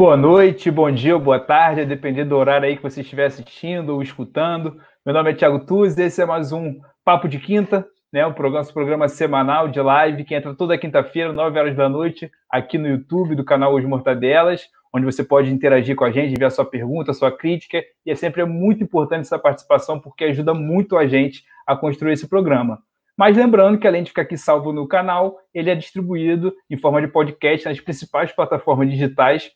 Boa noite, bom dia, boa tarde, a depender do horário aí que você estiver assistindo ou escutando. Meu nome é Thiago Tuz, esse é mais um Papo de Quinta, né? O programa, programa semanal de live que entra toda quinta-feira, 9 horas da noite, aqui no YouTube do canal Os Mortadelas, onde você pode interagir com a gente, enviar sua pergunta, sua crítica, e é sempre muito importante essa participação porque ajuda muito a gente a construir esse programa. Mas lembrando que além de ficar aqui salvo no canal, ele é distribuído em forma de podcast nas principais plataformas digitais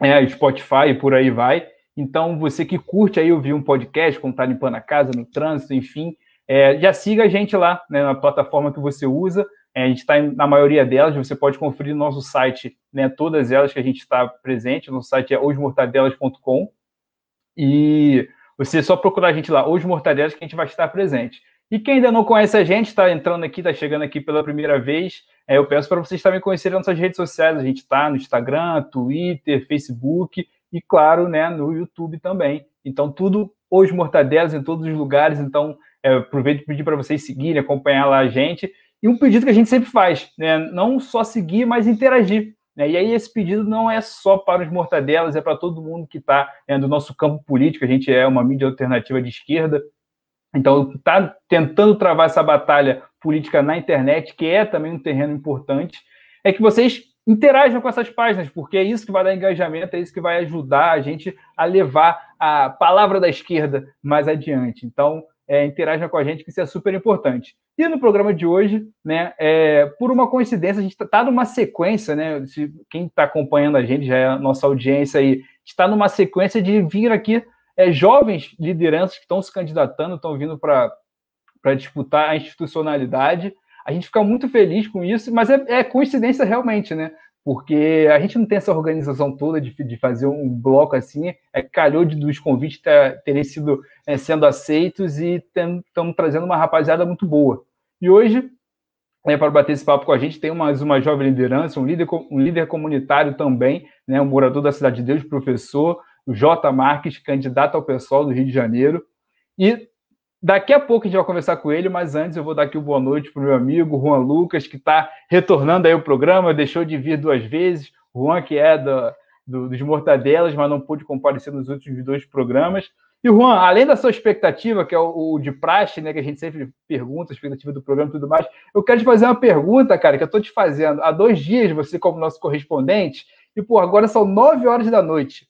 é, Spotify e por aí vai. Então, você que curte aí ouvir um podcast, como está limpando a casa, no trânsito, enfim, é, já siga a gente lá né, na plataforma que você usa. É, a gente está na maioria delas, você pode conferir no nosso site, né, todas elas que a gente está presente. No site é osmortadelas.com. E você só procurar a gente lá, Os Mortadelas, que a gente vai estar presente. E quem ainda não conhece a gente, está entrando aqui, está chegando aqui pela primeira vez, é, eu peço para vocês também conhecerem nossas redes sociais. A gente está no Instagram, Twitter, Facebook e, claro, né, no YouTube também. Então, tudo hoje Mortadelas em todos os lugares. Então, é, aproveito para pedir para vocês seguirem, acompanhar lá a gente. E um pedido que a gente sempre faz, né, não só seguir, mas interagir. Né? E aí, esse pedido não é só para os Mortadelas, é para todo mundo que está né, do nosso campo político. A gente é uma mídia alternativa de esquerda. Então, está tentando travar essa batalha política na internet, que é também um terreno importante, é que vocês interajam com essas páginas, porque é isso que vai dar engajamento, é isso que vai ajudar a gente a levar a palavra da esquerda mais adiante. Então, é, interajam com a gente, que isso é super importante. E no programa de hoje, né, é, por uma coincidência, a gente está numa sequência, né? Quem está acompanhando a gente, já é a nossa audiência aí, está numa sequência de vir aqui é, jovens lideranças que estão se candidatando, estão vindo para disputar a institucionalidade. A gente fica muito feliz com isso, mas é, é, coincidência realmente, né? Porque a gente não tem essa organização toda de, de fazer um bloco assim, é calhou de, dos convites ter, terem sido é, sendo aceitos e estamos trazendo uma rapaziada muito boa. E hoje, é, para bater esse papo com a gente, tem mais uma jovem liderança, um líder, um líder comunitário também, né, um morador da Cidade de Deus, professor, J. Marques, candidato ao pessoal do Rio de Janeiro. E daqui a pouco a gente vai conversar com ele, mas antes eu vou dar aqui boa noite para o meu amigo Juan Lucas, que está retornando aí o programa, deixou de vir duas vezes. Juan, que é do, do, dos Mortadelas, mas não pôde comparecer nos últimos dois programas. E, Juan, além da sua expectativa, que é o, o, de praxe, né, que a gente sempre pergunta, a expectativa do programa e tudo mais, eu quero te fazer uma pergunta, cara, que eu estou te fazendo. Há dois dias, você como nosso correspondente, e, pô, agora são nove horas da noite.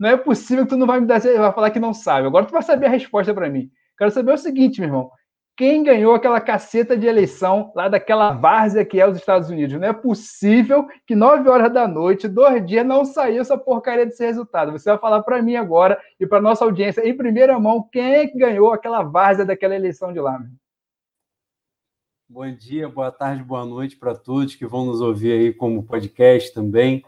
Não é possível que tu não vai me dar, vai falar que não sabe. Agora tu vai saber a resposta para mim. Quero saber o seguinte, meu irmão. Quem ganhou aquela caceta de eleição lá daquela várzea que é os Estados Unidos? Não é possível que nove horas da noite, dois dias, não saiu essa porcaria desse resultado. Você vai falar para mim agora e para nossa audiência, em primeira mão, quem é que ganhou aquela várzea daquela eleição de lá, meu? Bom dia, boa tarde, boa noite para todos que vão nos ouvir aí como podcast também.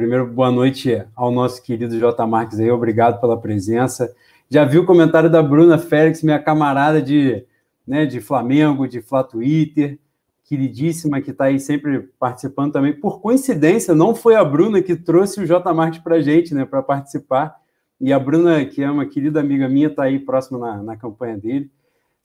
Primeiro, boa noite ao nosso querido J. Marques aí, obrigado pela presença. Já vi o comentário da Bruna Félix, minha camarada de, né, de Flamengo, de Flá Twitter, queridíssima, que está aí sempre participando também. Por coincidência, não foi a Bruna que trouxe o J. Marques para a gente, né, para participar. E a Bruna, que é uma querida amiga minha, está aí próxima na, na campanha dele.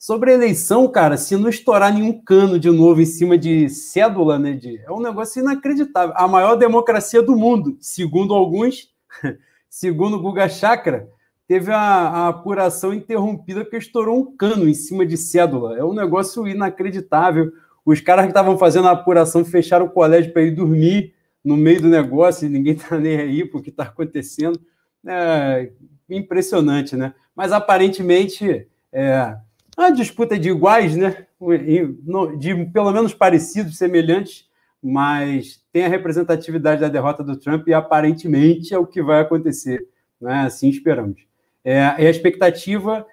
Sobre a eleição, cara, se não estourar nenhum cano de novo em cima de cédula, né? De, é um negócio inacreditável. A maior democracia do mundo, segundo alguns, segundo Guga Chakra, teve a, a, apuração interrompida porque estourou um cano em cima de cédula. É um negócio inacreditável. Os caras que estavam fazendo a apuração fecharam o colégio para ir dormir no meio do negócio e ninguém está nem aí porque está acontecendo. É impressionante, né? Mas aparentemente. É, a disputa de iguais, né? De pelo menos parecidos, semelhantes, mas tem a representatividade da derrota do Trump e aparentemente é o que vai acontecer. Né? Assim esperamos. É, é a expectativa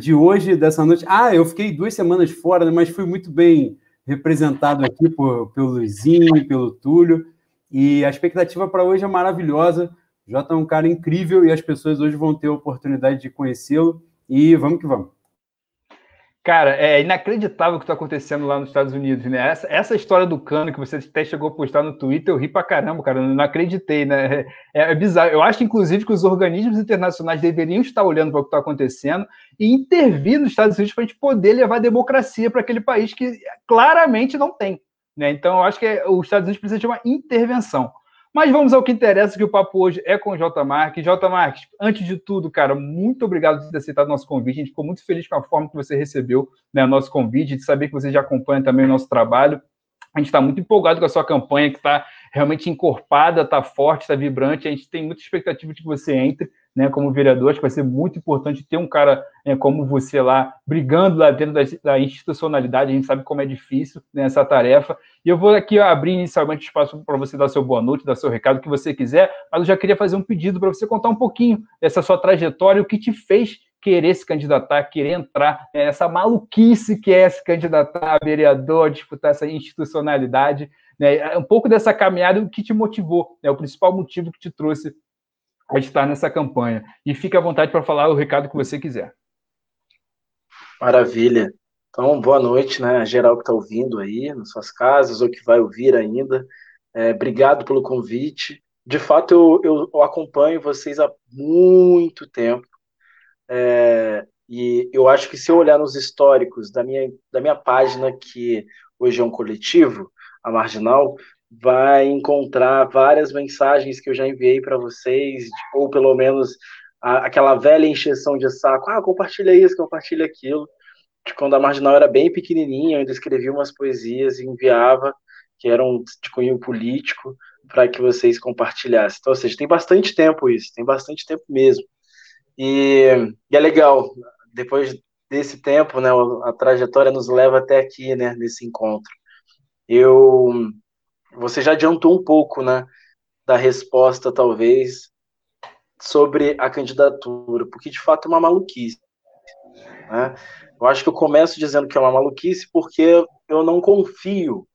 de hoje, dessa noite. Ah, eu fiquei duas semanas fora, né? mas fui muito bem representado aqui por, pelo Luizinho, pelo Túlio. E a expectativa para hoje é maravilhosa. O Jota é um cara incrível e as pessoas hoje vão ter a oportunidade de conhecê-lo. E vamos que vamos. Cara, é inacreditável o que está acontecendo lá nos Estados Unidos, né? Essa, essa história do cano que você até chegou a postar no Twitter, eu ri pra caramba, cara, não acreditei, né? É, é bizarro. Eu acho, inclusive, que os organismos internacionais deveriam estar olhando para o que está acontecendo e intervir nos Estados Unidos para a gente poder levar democracia para aquele país que claramente não tem, né? Então, eu acho que é, os Estados Unidos precisam de uma intervenção. Mas vamos ao que interessa, que o papo hoje é com o J. Marques. J. Marques, antes de tudo, cara, muito obrigado por ter aceitado o nosso convite. A gente ficou muito feliz com a forma que você recebeu né, o nosso convite, de saber que você já acompanha também o nosso trabalho. A gente está muito empolgado com a sua campanha, que está realmente encorpada, está forte, está vibrante. A gente tem muita expectativa de que você entre né, como vereador. Acho que vai ser muito importante ter um cara é, como você lá, brigando lá dentro da, da, institucionalidade. A gente sabe como é difícil né, essa tarefa. E eu vou aqui abrir inicialmente espaço para você dar seu boa noite, dar seu recado, o que você quiser, mas eu já queria fazer um pedido para você contar um pouquinho dessa sua trajetória, o que te fez querer se candidatar, querer entrar nessa maluquice que é se candidatar a vereador, disputar essa institucionalidade, né? Um pouco dessa caminhada, o que te motivou, né? O principal motivo que te trouxe a estar nessa campanha. E fique à vontade para falar o recado que você quiser. Maravilha. Então, boa noite, né, geral que está ouvindo aí, nas suas casas, ou que vai ouvir ainda. É, obrigado pelo convite. De fato, eu, eu, eu, acompanho vocês há muito tempo. É, e eu acho que se eu olhar nos históricos da minha, da minha página, que hoje é um coletivo, a Marginal, vai encontrar várias mensagens que eu já enviei para vocês, ou pelo menos a, aquela velha encheção de saco, ah, compartilha isso, compartilha aquilo. De quando a Marginal era bem pequenininha, eu ainda escrevia umas poesias e enviava, que eram de cunho político, para que vocês compartilhassem. Então, ou seja, tem bastante tempo isso, tem bastante tempo mesmo. E, e é legal, depois desse tempo, né, a trajetória nos leva até aqui, né, nesse encontro. Eu, você já adiantou um pouco, né, da resposta, talvez, sobre a candidatura, porque de fato é uma maluquice. Né? Eu acho que eu começo dizendo que é uma maluquice porque eu não confio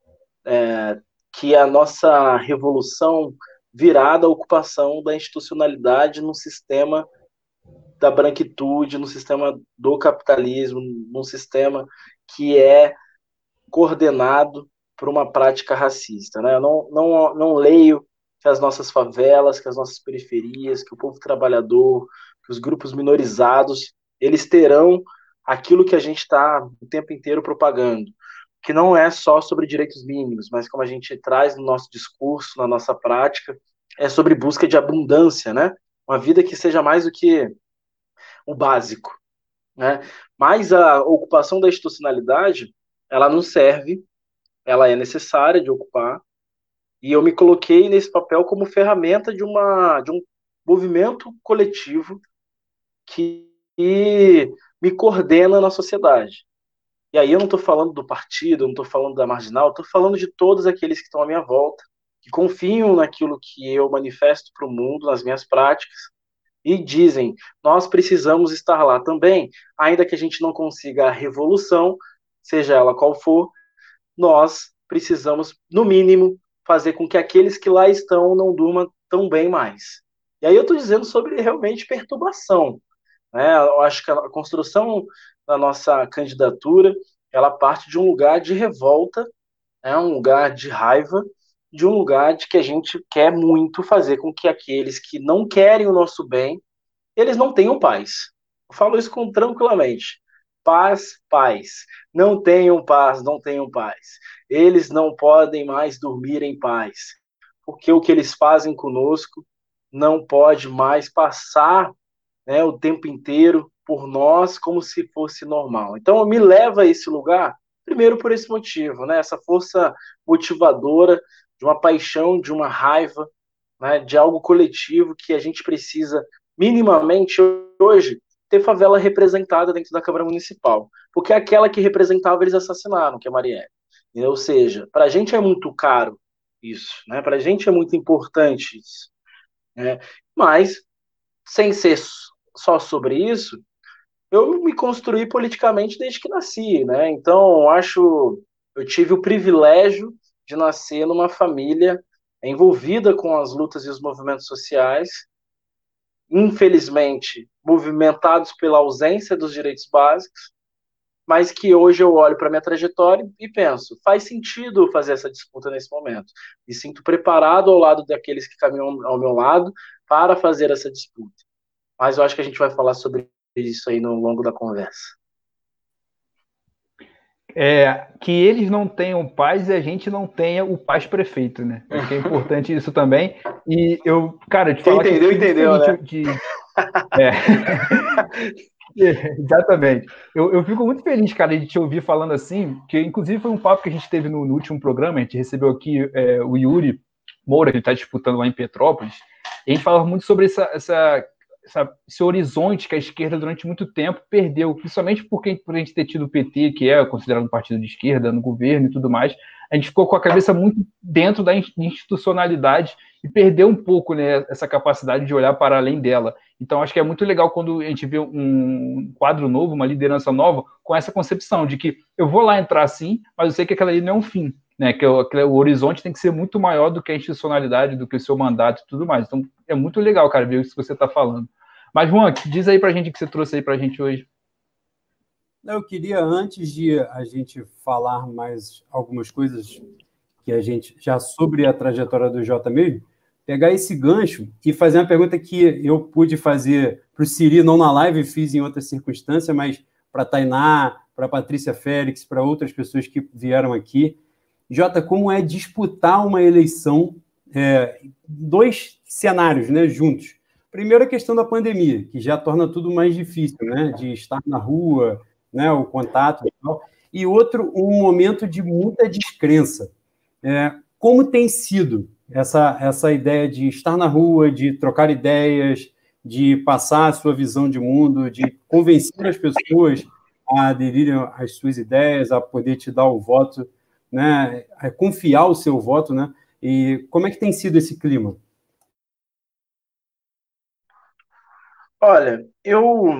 é, que a nossa revolução virá da ocupação da institucionalidade no sistema da branquitude, no sistema do capitalismo, num sistema que é coordenado por uma prática racista. Né? Eu não, não, não leio que as nossas favelas, que as nossas periferias, que o povo trabalhador, que os grupos minorizados, eles terão aquilo que a gente está o tempo inteiro propagando, que não é só sobre direitos mínimos, mas como a gente traz no nosso discurso, na nossa prática, é sobre busca de abundância, né? Uma vida que seja mais do que o básico, né? Mas a ocupação da institucionalidade, ela não serve ela é necessária de ocupar, e eu me coloquei nesse papel como ferramenta de, uma, de um movimento coletivo que me coordena na sociedade. E aí eu não estou falando do partido, não estou falando da marginal, estou falando de todos aqueles que estão à minha volta, que confiam naquilo que eu manifesto para o mundo, nas minhas práticas, e dizem: nós precisamos estar lá também, ainda que a gente não consiga a revolução, seja ela qual for, nós precisamos, no mínimo, fazer com que aqueles que lá estão não durmam tão bem mais. E aí eu estou dizendo sobre realmente perturbação. Né? Eu acho que a construção da nossa candidatura ela parte de um lugar de revolta, é né? um lugar de raiva, de um lugar de que a gente quer muito fazer com que aqueles que não querem o nosso bem, eles não tenham paz. Eu falo isso com tranquilamente paz, paz. Não tenham paz, não tenham paz. Eles não podem mais dormir em paz, porque o que eles fazem conosco não pode mais passar né, o tempo inteiro por nós como se fosse normal. Então, me leva a esse lugar, primeiro por esse motivo, né, essa força motivadora de uma paixão, de uma raiva, né, de algo coletivo que a gente precisa minimamente hoje ter favela representada dentro da Câmara Municipal, porque é aquela que representava eles assassinaram, que é Marielle. Ou seja, para a gente é muito caro isso, né? para a gente é muito importante isso. Né? Mas, sem ser só sobre isso, eu me construí politicamente desde que nasci, né? Então, acho, eu tive o privilégio de nascer numa família envolvida com as lutas e os movimentos sociais, infelizmente, movimentados pela ausência dos direitos básicos, mas que hoje eu olho para minha trajetória e penso, faz sentido fazer essa disputa nesse momento. Me sinto preparado ao lado daqueles que caminham ao meu lado para fazer essa disputa. Mas eu acho que a gente vai falar sobre isso aí no longo da conversa. É, que eles não tenham paz e a gente não tenha o paz prefeito, né? Acho que é importante isso também. E eu, cara, te falar entendeu, que entendeu, né? De, é. Exatamente. Eu, eu fico muito feliz, cara, de te ouvir falando assim, que inclusive foi um papo que a gente teve no, no último programa, a gente recebeu aqui é, o Yuri Moura, que está disputando lá em Petrópolis, e a gente falava muito sobre essa, essa, essa, esse horizonte que a esquerda durante muito tempo perdeu, principalmente porque, por a gente ter tido o PT, que é considerado um partido de esquerda no governo e tudo mais, a gente ficou com a cabeça muito dentro da institucionalidade e perdeu um pouco né, essa capacidade de olhar para além dela. Então, acho que é muito legal quando a gente vê um quadro novo, uma liderança nova, com essa concepção de que eu vou lá entrar sim, mas eu sei que aquela ali não é um fim, né? Que o, que o horizonte tem que ser muito maior do que a institucionalidade, do que o seu mandato e tudo mais. Então, é muito legal, cara, ver isso que você está falando. Mas, Juan, diz aí para a gente o que você trouxe aí para a gente hoje. Eu queria, antes de a gente falar mais algumas coisas que a gente já sobre a trajetória do Jota mesmo, pegar esse gancho e fazer uma pergunta que eu pude fazer para o Siri, não na live, fiz em outra circunstância, mas para a Tainá, para a Patrícia Félix, para outras pessoas que vieram aqui. Jota, como é disputar uma eleição, é, dois cenários né, juntos? Primeiro, a questão da pandemia, que já torna tudo mais difícil, né, de estar na rua, né, o contato e tal. E outro, um momento de muita descrença. É, como tem sido essa, essa ideia de estar na rua, de trocar ideias, de passar a sua visão de mundo, de convencer as pessoas a aderirem às suas ideias, a poder te dar o voto, né, a confiar o seu voto, né? E como é que tem sido esse clima? Olha, eu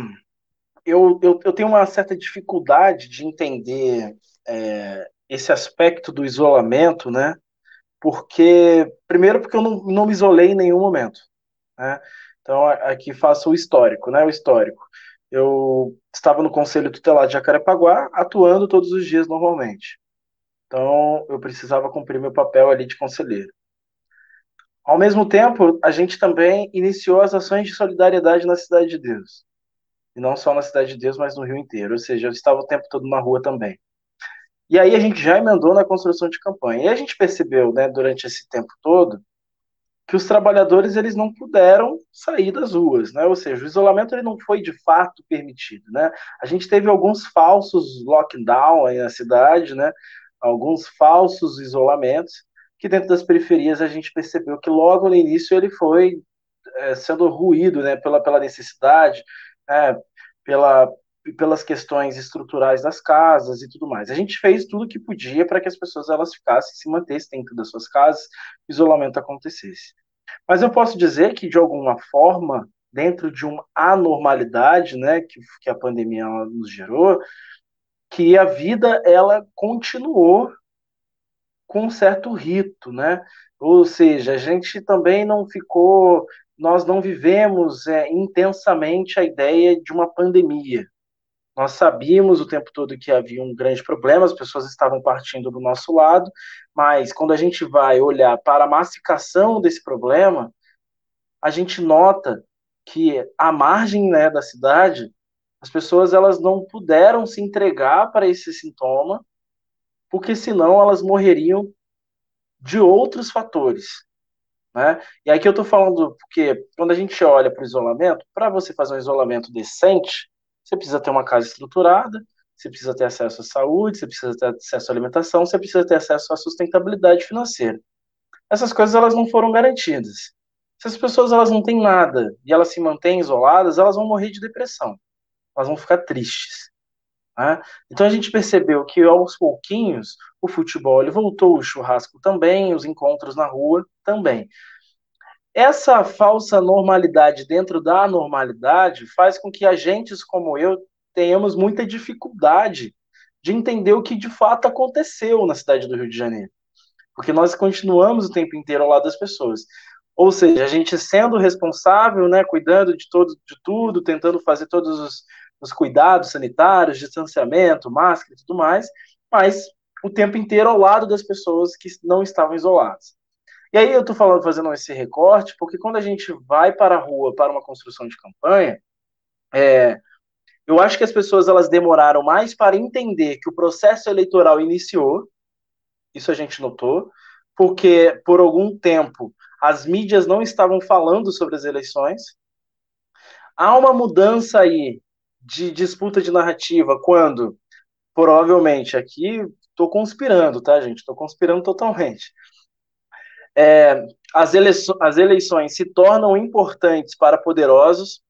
eu, eu, eu tenho uma certa dificuldade de entender é, esse aspecto do isolamento, né? porque primeiro porque eu não, não me isolei em nenhum momento, né? Então aqui faço o histórico, né? O histórico. Eu estava no Conselho Tutelar de Jacarepaguá, atuando todos os dias normalmente. Então eu precisava cumprir meu papel ali de conselheiro. Ao mesmo tempo, a gente também iniciou as ações de solidariedade na Cidade de Deus. E não só na Cidade de Deus, mas no Rio inteiro. Ou seja, eu estava o tempo todo na rua também. E aí a gente já emendou na construção de campanha. E a gente percebeu, né, durante esse tempo todo, que os trabalhadores eles não puderam sair das ruas, né? Ou seja, o isolamento ele não foi de fato permitido, né? A gente teve alguns falsos lockdown aí na cidade, né? Alguns falsos isolamentos que dentro das periferias a gente percebeu que logo no início ele foi é, sendo ruído, né? Pela pela necessidade, é, pela pelas questões estruturais das casas e tudo mais. A gente fez tudo o que podia para que as pessoas elas ficassem, se mantessem dentro das suas casas, isolamento acontecesse. Mas eu posso dizer que, de alguma forma, dentro de uma anormalidade né, que, que a pandemia nos gerou, que a vida ela continuou com um certo rito, né? Ou seja, a gente também não ficou, nós não vivemos é, intensamente a ideia de uma pandemia. Nós sabíamos o tempo todo que havia um grande problema, as pessoas estavam partindo do nosso lado, mas quando a gente vai olhar para a massificação desse problema, a gente nota que a margem né, da cidade, as pessoas elas não puderam se entregar para esse sintoma, porque senão elas morreriam de outros fatores. Né? E aqui eu estou falando porque quando a gente olha para o isolamento, para você fazer um isolamento decente, você precisa ter uma casa estruturada, você precisa ter acesso à saúde, você precisa ter acesso à alimentação, você precisa ter acesso à sustentabilidade financeira. Essas coisas elas não foram garantidas. Se as pessoas elas não têm nada e elas se mantêm isoladas, elas vão morrer de depressão. Elas vão ficar tristes. Né? Então a gente percebeu que aos pouquinhos o futebol ele voltou, o churrasco também, os encontros na rua também. Essa falsa normalidade dentro da normalidade faz com que agentes como eu tenhamos muita dificuldade de entender o que de fato aconteceu na cidade do Rio de Janeiro. Porque nós continuamos o tempo inteiro ao lado das pessoas. Ou seja, a gente sendo responsável, né, cuidando de, todo, de tudo, tentando fazer todos os, os cuidados sanitários, distanciamento, máscara e tudo mais, mas o tempo inteiro ao lado das pessoas que não estavam isoladas. E aí eu estou falando, fazendo esse recorte, porque quando a gente vai para a rua para uma construção de campanha, é, Eu acho que as pessoas elas demoraram mais para entender que o processo eleitoral iniciou. Isso a gente notou, porque por algum tempo as mídias não estavam falando sobre as eleições. Há uma mudança aí de disputa de narrativa quando, provavelmente, aqui estou conspirando, tá, gente? Estou conspirando totalmente. É, as, eleições, as eleições se tornam importantes para poderosos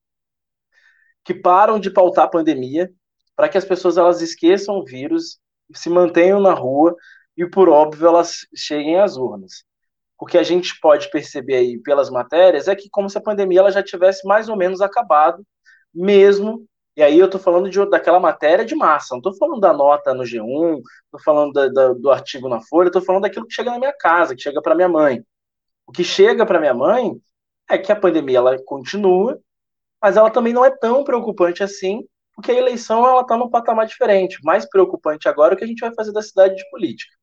que param de pautar a pandemia, para que as pessoas elas esqueçam o vírus, se mantenham na rua e, por óbvio, elas cheguem às urnas. O que a gente pode perceber aí pelas matérias é que como se a pandemia ela já tivesse mais ou menos acabado, mesmo e aí eu estou falando de, daquela matéria de massa, não estou falando da nota no G1, estou falando da, da, do artigo na Folha, estou falando daquilo que chega na minha casa, que chega para minha mãe. O que chega para minha mãe é que a pandemia ela continua, mas ela também não é tão preocupante assim, porque a eleição ela está num patamar diferente. Mais preocupante agora é o que a gente vai fazer da cidade de política.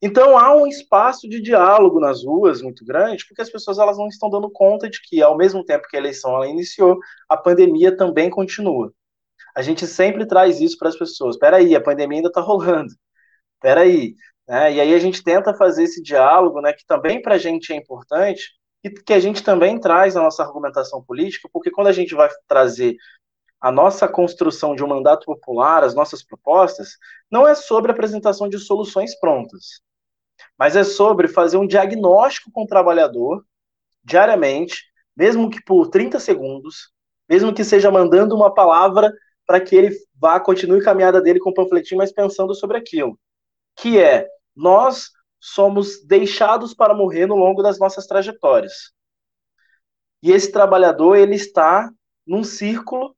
Então há um espaço de diálogo nas ruas muito grande, porque as pessoas elas não estão dando conta de que ao mesmo tempo que a eleição ela iniciou, a pandemia também continua. A gente sempre traz isso para as pessoas. Espera aí, a pandemia ainda está rolando. Espera aí, né? E aí a gente tenta fazer esse diálogo, né, que também para a gente é importante e que a gente também traz na nossa argumentação política, porque quando a gente vai trazer a nossa construção de um mandato popular, as nossas propostas, não é sobre a apresentação de soluções prontas mas é sobre fazer um diagnóstico com o trabalhador diariamente, mesmo que por 30 segundos, mesmo que seja mandando uma palavra para que ele vá, continue a caminhada dele com o panfletinho, mas pensando sobre aquilo. Que é, nós somos deixados para morrer no longo das nossas trajetórias. E esse trabalhador, ele está num círculo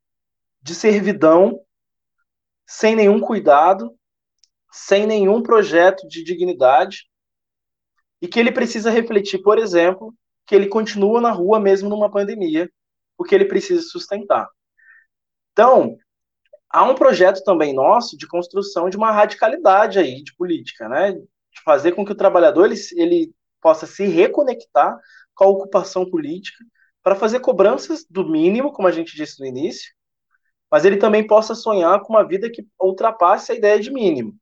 de servidão, sem nenhum cuidado, sem nenhum projeto de dignidade, e que ele precisa refletir, por exemplo, que ele continua na rua mesmo numa pandemia, porque ele precisa sustentar. Então, há um projeto também nosso de construção de uma radicalidade aí de política, né? De fazer com que o trabalhador ele, ele possa se reconectar com a ocupação política para fazer cobranças do mínimo, como a gente disse no início, mas ele também possa sonhar com uma vida que ultrapasse a ideia de mínimo.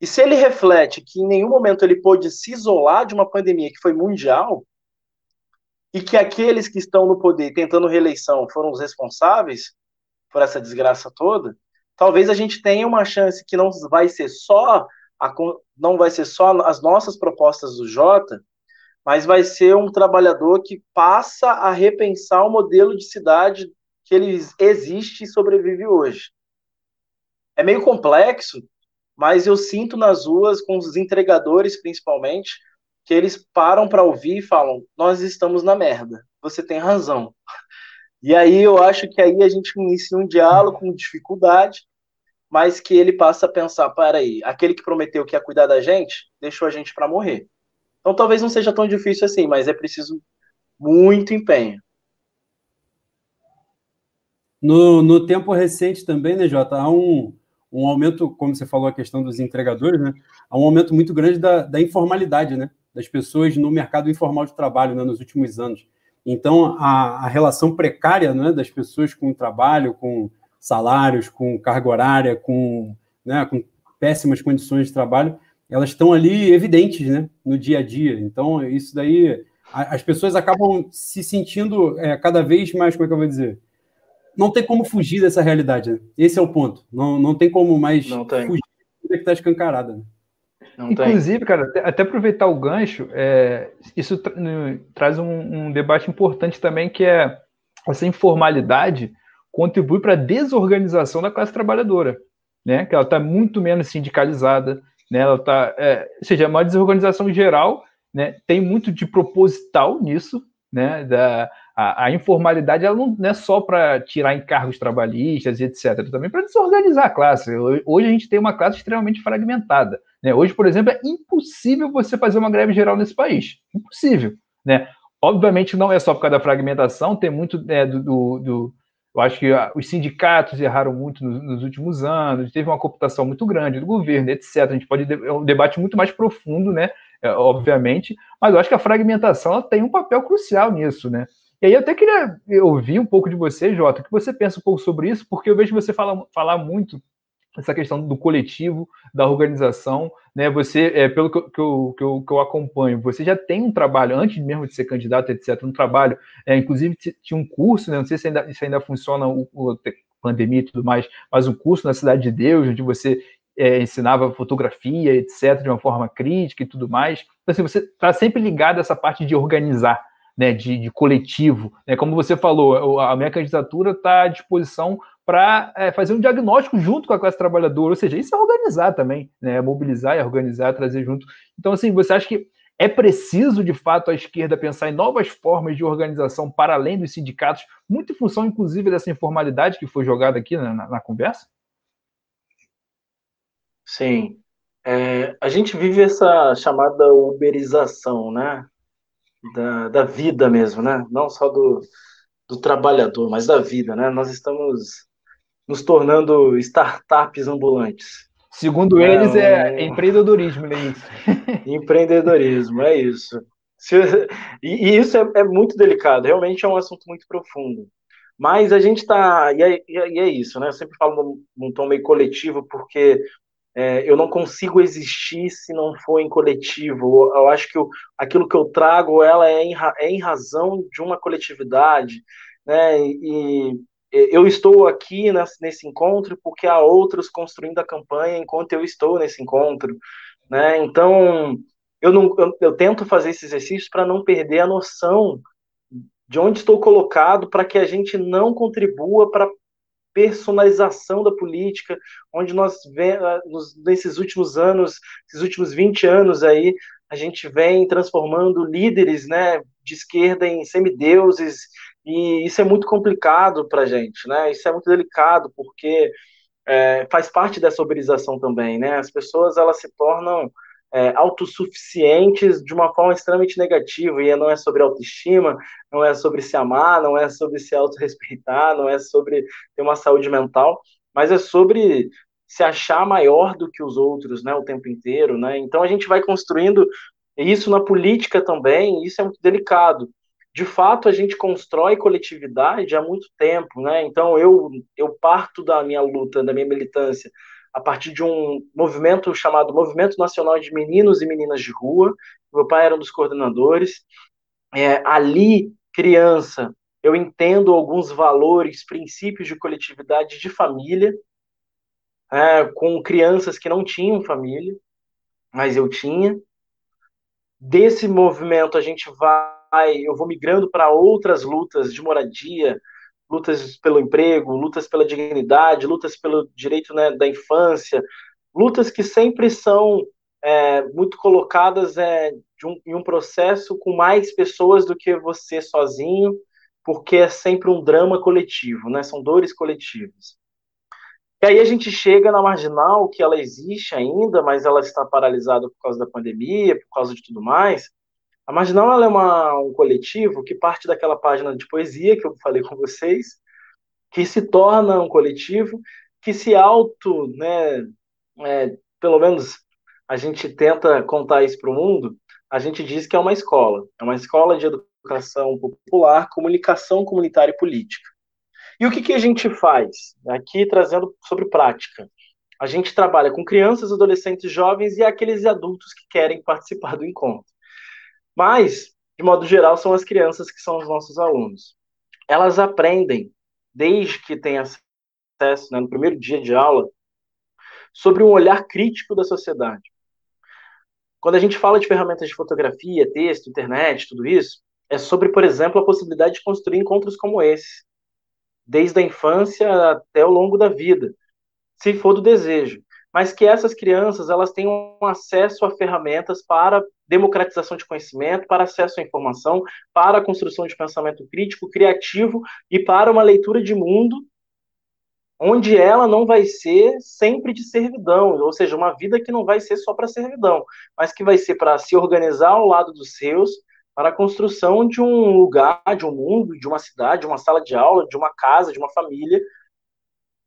E se ele reflete que em nenhum momento ele pôde se isolar de uma pandemia que foi mundial, e que aqueles que estão no poder tentando reeleição foram os responsáveis por essa desgraça toda, talvez a gente tenha uma chance que não vai ser só a, não vai ser só as nossas propostas do Jota, mas vai ser um trabalhador que passa a repensar o modelo de cidade que ele existe e sobrevive hoje. É meio complexo, mas eu sinto nas ruas, com os entregadores principalmente, que eles param para ouvir e falam: Nós estamos na merda, você tem razão. E aí eu acho que aí a gente inicia um diálogo com dificuldade, mas que ele passa a pensar: para aí, aquele que prometeu que ia cuidar da gente, deixou a gente para morrer. Então talvez não seja tão difícil assim, mas é preciso muito empenho. No, no tempo recente também, né, Jota, há um, um aumento, como você falou, a questão dos entregadores, né? Há um aumento muito grande da, da informalidade, né? Das pessoas no mercado informal de trabalho né? nos últimos anos. Então, a, a relação precária né? das pessoas com o trabalho, com salários, com carga horária, com, né? com péssimas condições de trabalho, elas estão ali evidentes né? no dia a dia. Então, isso daí, a, as pessoas acabam se sentindo é, cada vez mais, como é que eu vou dizer? Não tem como fugir dessa realidade. Né? Esse é o ponto. Não, não tem como mais não tem. fugir da que está escancarada. Né? Inclusive, tem. cara, até aproveitar o gancho, é, isso tra traz um, um, debate importante também, que é essa informalidade contribui para a desorganização da classe trabalhadora, né? Que ela está muito menos sindicalizada, né? Ela está, é, ou seja, uma desorganização geral, né? Tem muito de proposital nisso, né? Da, a, a informalidade ela não, é só para tirar encargos trabalhistas e etc., também para desorganizar a classe. Hoje a gente tem uma classe extremamente fragmentada. Né? Hoje, por exemplo, é impossível você fazer uma greve geral nesse país. Impossível. Né? Obviamente não é só por causa da fragmentação, tem muito né, do, do, do eu acho que os sindicatos erraram muito nos, nos, últimos anos, teve uma cooptação muito grande do governo, etc. A gente pode é um debate muito mais profundo, né? É, obviamente, mas eu acho que a fragmentação tem um papel crucial nisso, né? E aí eu até queria ouvir um pouco de você, Jota, o que você pensa um pouco sobre isso, porque eu vejo você fala, falar muito essa questão do coletivo, da organização, né? Você, é, pelo que eu, que, eu, que, eu, acompanho, você já tem um trabalho, antes mesmo de ser candidato, etc., um trabalho, é, inclusive tinha um curso, né? não sei se ainda, se ainda funciona o, o pandemia e tudo mais, mas um curso na Cidade de Deus, onde você é, ensinava fotografia, etc., de uma forma crítica e tudo mais. Então, assim, você está sempre ligado a essa parte de organizar, né, de, de coletivo. Né? Como você falou, a minha candidatura está à disposição para é, fazer um diagnóstico junto com a classe trabalhadora, ou seja, isso é organizar também, né? mobilizar e organizar, trazer junto. Então, assim, você acha que é preciso, de fato, a esquerda pensar em novas formas de organização para além dos sindicatos, muito em função, inclusive, dessa informalidade que foi jogada aqui na, na, na conversa? Sim. É, a gente vive essa chamada uberização, né? Da, da vida mesmo, né? Não só do, do trabalhador, mas da vida, né? Nós estamos nos tornando startups ambulantes. Segundo é, eles, é empreendedorismo, né? Isso. empreendedorismo, é isso. E, e isso é, é, muito delicado, realmente é um assunto muito profundo. Mas a gente está. E, é, e é isso, né? Eu sempre falo num, num tom meio coletivo, porque é, eu não consigo existir se não for em coletivo. Eu acho que aquilo que eu trago ela é em, é em razão de uma coletividade, né? E, e eu estou aqui nesse, nesse, encontro porque há outros construindo a campanha enquanto eu estou nesse encontro, né? Então eu não eu, eu tento fazer esse exercício para não perder a noção de onde estou colocado para que a gente não contribua para personalização da política, onde nós vemos, nesses últimos anos, esses últimos 20 anos aí, a gente vem transformando líderes né, de esquerda em semideuses, e isso é muito complicado para a gente, né? Isso é muito delicado, porque é, faz parte dessa uberização também, né? As pessoas, elas se tornam é, autossuficientes de uma forma extremamente negativa, e não é sobre autoestima, não é sobre se amar, não é sobre se autorrespeitar, não é sobre ter uma saúde mental, mas é sobre se achar maior do que os outros, né, o tempo inteiro, né? Então a gente vai construindo isso na política também, e isso é muito delicado. De fato, a gente constrói coletividade há muito tempo, né? Então eu eu parto da minha luta, da minha militância a partir de um movimento chamado Movimento Nacional de Meninos e Meninas de Rua. Meu pai era um dos coordenadores. É, ali, criança, eu entendo alguns valores, princípios de coletividade de família, é, com crianças que não tinham família, mas eu tinha. Desse movimento, a gente vai, eu vou migrando para outras lutas de moradia, lutas pelo emprego, lutas pela dignidade, lutas pelo direito né, da infância, lutas que sempre são é, muito colocadas é, um, em um processo com mais pessoas do que você sozinho, porque é sempre um drama coletivo, né? São dores coletivas. E aí a gente chega na marginal, que ela existe ainda, mas ela está paralisada por causa da pandemia, por causa de tudo mais. A Marginal ela é uma, um coletivo que parte daquela página de poesia que eu falei com vocês, que se torna um coletivo que se auto, né, é, pelo menos a gente tenta contar isso para o mundo, a gente diz que é uma escola, é uma escola de educação popular, comunicação comunitária e política. E o que, que a gente faz? Aqui trazendo sobre prática. A gente trabalha com crianças, adolescentes, jovens e aqueles adultos que querem participar do encontro. Mas, de modo geral, são as crianças que são os nossos alunos. Elas aprendem, desde que têm acesso, né, no primeiro dia de aula, sobre um olhar crítico da sociedade. Quando a gente fala de ferramentas de fotografia, texto, internet, tudo isso, é sobre, por exemplo, a possibilidade de construir encontros como esse, desde a infância até ao longo da vida, se for do desejo mas que essas crianças elas tenham acesso a ferramentas para democratização de conhecimento, para acesso à informação, para a construção de pensamento crítico, criativo e para uma leitura de mundo onde ela não vai ser sempre de servidão, ou seja, uma vida que não vai ser só para servidão, mas que vai ser para se organizar ao lado dos seus, para a construção de um lugar, de um mundo, de uma cidade, de uma sala de aula, de uma casa, de uma família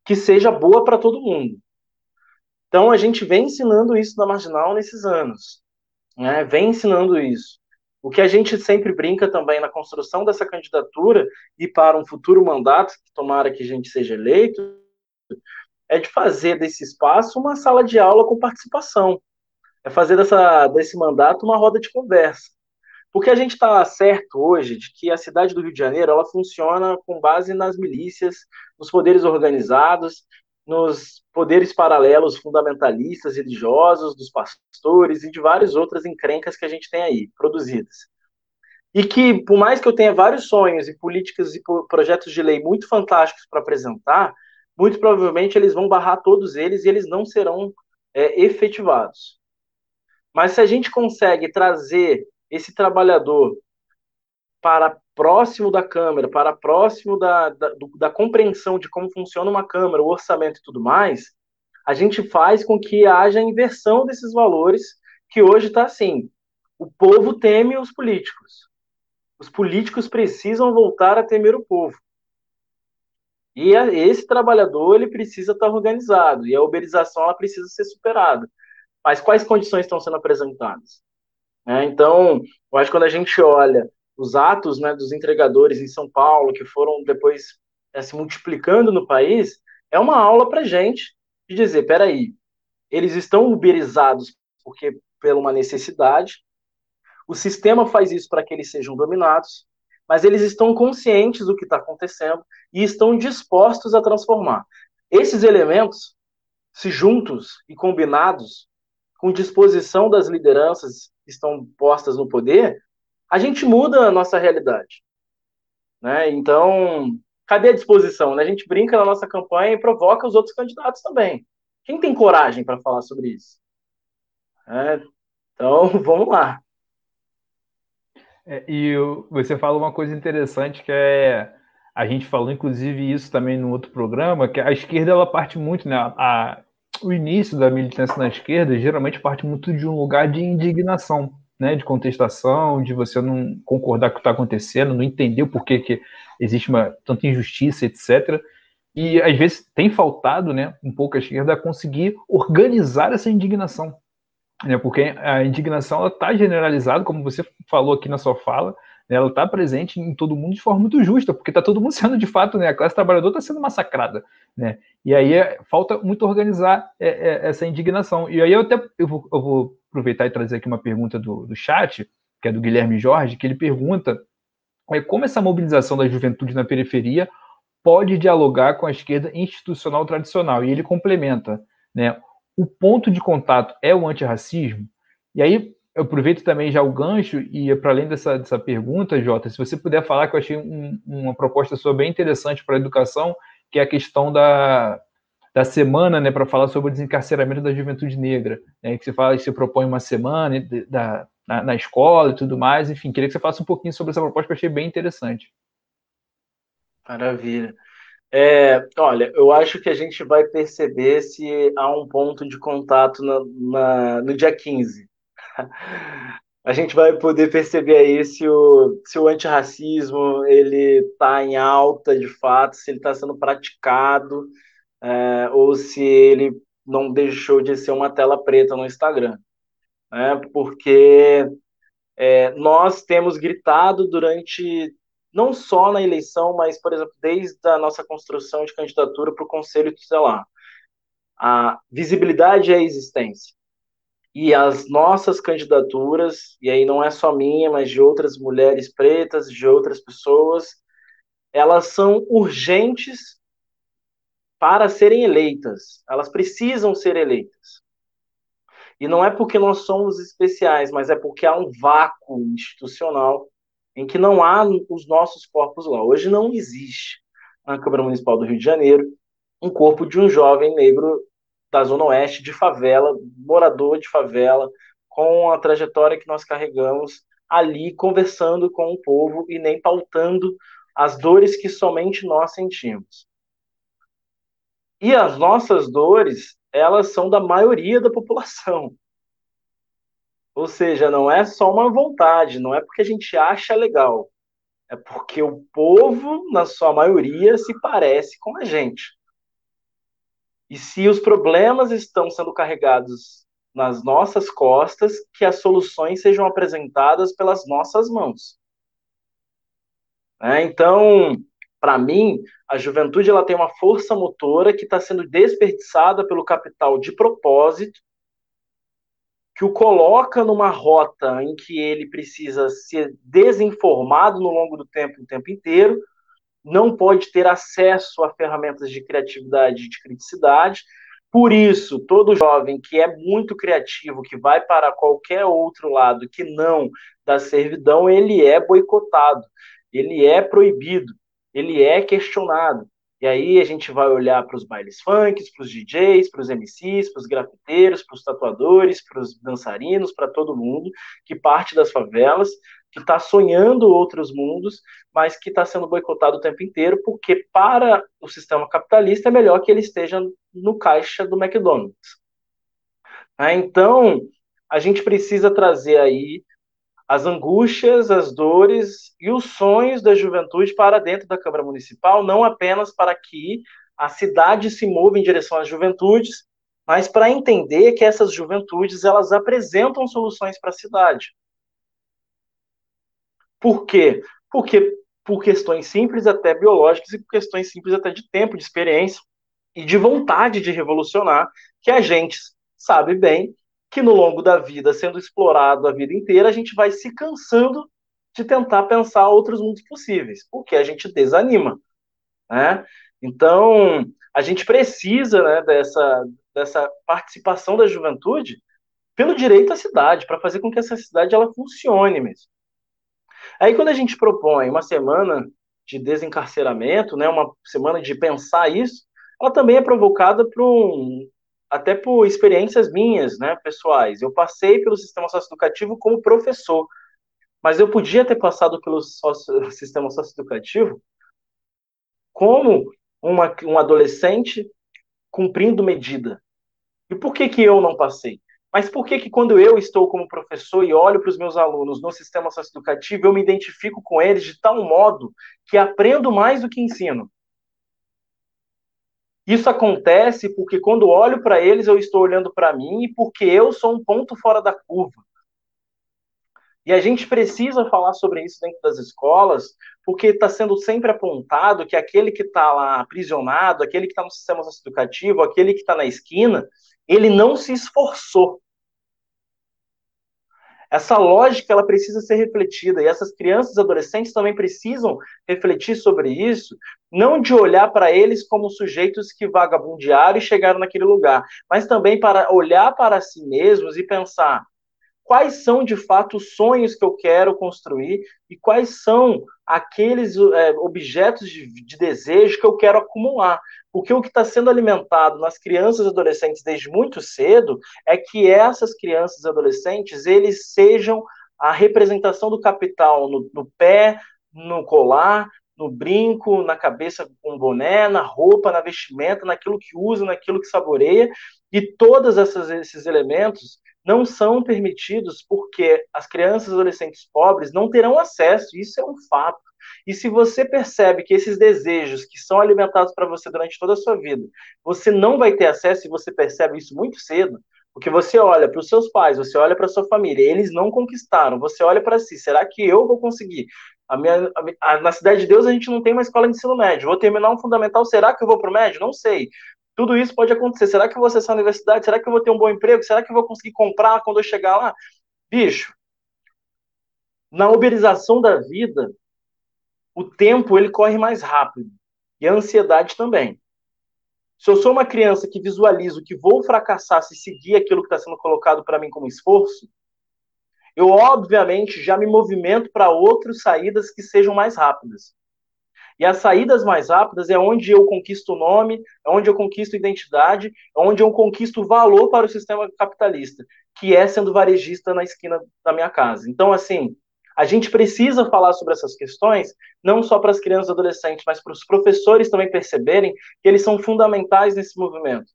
que seja boa para todo mundo. Então, a gente vem ensinando isso na Marginal nesses anos. Né? Vem ensinando isso. O que a gente sempre brinca também na construção dessa candidatura e para um futuro mandato, que tomara que a gente seja eleito, é de fazer desse espaço uma sala de aula com participação. É fazer dessa, desse mandato uma roda de conversa. Porque a gente está certo hoje de que a cidade do Rio de Janeiro ela funciona com base nas milícias, nos poderes organizados, nos poderes paralelos fundamentalistas religiosos, dos pastores e de várias outras encrencas que a gente tem aí, produzidas. E que, por mais que eu tenha vários sonhos e políticas e projetos de lei muito fantásticos para apresentar, muito provavelmente eles vão barrar todos eles e eles não serão é, efetivados. Mas se a gente consegue trazer esse trabalhador para próximo da câmera, para próximo da, da, da, compreensão de como funciona uma câmera, o orçamento e tudo mais, a gente faz com que haja inversão desses valores, que hoje está assim. O povo teme os políticos. Os políticos precisam voltar a temer o povo. E esse trabalhador ele precisa estar organizado e a uberização ela precisa ser superada. Mas quais condições estão sendo apresentadas? É, então, eu acho que quando a gente olha os atos né, dos entregadores em São Paulo, que foram depois é, se multiplicando no país, é uma aula para gente de dizer, peraí, eles estão uberizados porque pela uma necessidade, o sistema faz isso para que eles sejam dominados, mas eles estão conscientes do que está acontecendo e estão dispostos a transformar. Esses elementos, se juntos e combinados, com disposição das lideranças que estão postas no poder, a gente muda a nossa realidade. Né? Então, cadê a disposição? Né? A gente brinca na nossa campanha e provoca os outros candidatos também. Quem tem coragem para falar sobre isso? É, então, vamos lá. É, e você fala uma coisa interessante que é a gente falou inclusive isso também no outro programa que a esquerda ela parte muito né a, o início da militância na esquerda geralmente parte muito de um lugar de indignação né, de contestação, de você não concordar com o que está acontecendo, não entender o porquê que existe uma tanta injustiça, etc. E às vezes tem faltado, né, um pouco a esquerda conseguir organizar essa indignação, né, porque a indignação está generalizada, como você falou aqui na sua fala, né, ela está presente em todo mundo de forma muito justa, porque está todo mundo sendo de fato, né, a classe trabalhadora está sendo massacrada, né, e aí é, falta muito organizar é, é, essa indignação. E aí eu até eu vou, eu vou aproveitar e trazer aqui uma pergunta do, do chat, que é do Guilherme Jorge, que ele pergunta é, como essa mobilização da juventude na periferia pode dialogar com a esquerda institucional tradicional. E ele complementa, né? O ponto de contato é o antirracismo? E aí eu aproveito também já o gancho e para além dessa, dessa pergunta, Jota, se você puder falar que eu achei um, uma proposta sua bem interessante para a educação, que é a questão da, da semana, né, para falar sobre o desencarceramento da juventude negra, né, que você fala que você propõe uma semana da, na, na, escola e tudo mais, enfim, queria que você falasse um pouquinho sobre essa proposta que eu achei bem interessante. Maravilha. É, olha, eu acho que a gente vai perceber se há um ponto de contato na, na, no dia 15. A gente vai poder perceber aí se o, se o antirracismo ele está em alta de fato, se ele está sendo praticado, é, ou se ele não deixou de ser uma tela preta no Instagram. Né? Porque é, nós temos gritado durante, não só na eleição, mas, por exemplo, desde a nossa construção de candidatura para o Conselho Tutelar. A visibilidade é a existência. E as nossas candidaturas, e aí não é só minha, mas de outras mulheres pretas, de outras pessoas, elas são urgentes para serem eleitas. Elas precisam ser eleitas. E não é porque nós somos especiais, mas é porque há um vácuo institucional em que não há os nossos corpos lá. Hoje não existe na Câmara Municipal do Rio de Janeiro um corpo de um jovem negro da Zona Oeste, de favela, morador de favela, com a trajetória que nós carregamos ali, conversando com o povo e nem pautando as dores que somente nós sentimos. E as nossas dores, elas são da maioria da população. Ou seja, não é só uma vontade, não é porque a gente acha legal. É porque o povo, na sua maioria, se parece com a gente. E se os problemas estão sendo carregados nas nossas costas que as soluções sejam apresentadas pelas nossas mãos. É, então, para mim, a juventude ela tem uma força motora que está sendo desperdiçada pelo capital de propósito, que o coloca numa rota em que ele precisa ser desinformado no longo do tempo, o tempo inteiro, não pode ter acesso a ferramentas de criatividade e de criticidade. Por isso, todo jovem que é muito criativo, que vai para qualquer outro lado que não da servidão, ele é boicotado, ele é proibido, ele é questionado. E aí a gente vai olhar para os bailes funk, para os DJs, para os MCs, para os grafiteiros, para os tatuadores, para os dançarinos, para todo mundo que parte das favelas que está sonhando outros mundos, mas que está sendo boicotado o tempo inteiro, porque para o sistema capitalista é melhor que ele esteja no caixa do McDonald's. É, então, a gente precisa trazer aí as angústias, as dores e os sonhos da juventude para dentro da Câmara Municipal, não apenas para que a cidade se mova em direção às juventudes, mas para entender que essas juventudes elas apresentam soluções para a cidade. Por quê? Porque por questões simples até biológicas e por questões simples até de tempo, de experiência e de vontade de revolucionar, que a gente sabe bem que no longo da vida, sendo explorado a vida inteira, a gente vai se cansando de tentar pensar outros mundos possíveis, porque a gente desanima, né? Então, a gente precisa né, dessa, dessa participação da juventude pelo direito à cidade, para fazer com que essa cidade ela funcione mesmo. Aí quando a gente propõe uma semana de desencarceramento, né, uma semana de pensar isso, ela também é provocada por um, até por experiências minhas, né, pessoais. Eu passei pelo sistema socioeducativo como professor, mas eu podia ter passado pelo socio, sistema socioeducativo como uma, um adolescente cumprindo medida. E por que que eu não passei? Mas por que que quando eu estou como professor e olho para os meus alunos no sistema socioeducativo, eu me identifico com eles de tal modo que aprendo mais do que ensino? Isso acontece porque quando olho para eles, eu estou olhando para mim e porque eu sou um ponto fora da curva. E a gente precisa falar sobre isso dentro das escolas, porque está sendo sempre apontado que aquele que está lá aprisionado, aquele que está no sistema socioeducativo, aquele que está na esquina, ele não se esforçou. Essa lógica ela precisa ser refletida e essas crianças e adolescentes também precisam refletir sobre isso, não de olhar para eles como sujeitos que vagabundearam e chegaram naquele lugar, mas também para olhar para si mesmos e pensar quais são de fato os sonhos que eu quero construir e quais são aqueles é, objetos de, de, desejo que eu quero acumular. Porque o que está sendo alimentado nas crianças e adolescentes desde muito cedo é que essas crianças e adolescentes eles sejam a representação do capital no, no pé, no colar, no brinco, na cabeça com boné, na roupa, na vestimenta, naquilo que usa, naquilo que saboreia, e todos esses elementos não são permitidos porque as crianças e adolescentes pobres não terão acesso, isso é um fato. E se você percebe que esses desejos que são alimentados para você durante toda a sua vida, você não vai ter acesso e você percebe isso muito cedo, porque você olha para os seus pais, você olha para sua família, eles não conquistaram, você olha para si, será que eu vou conseguir? A minha, a, a, na Cidade de Deus a gente não tem uma escola de ensino médio, vou terminar um fundamental, será que eu vou para o médio? Não sei. Tudo isso pode acontecer. Será que eu vou acessar a universidade? Será que eu vou ter um bom emprego? Será que eu vou conseguir comprar quando eu chegar lá? Bicho, na uberização da vida, o tempo ele corre mais rápido e a ansiedade também. Se eu sou uma criança que visualizo que vou fracassar se seguir aquilo que está sendo colocado para mim como esforço, eu obviamente já me movimento para outras saídas que sejam mais rápidas. E as saídas mais rápidas é onde eu conquisto o nome, é onde eu conquisto identidade, é onde eu conquisto valor para o sistema capitalista, que é sendo varejista na esquina da minha casa. Então, assim, a gente precisa falar sobre essas questões, não só para as crianças e adolescentes, mas para os professores também perceberem que eles são fundamentais nesse movimento.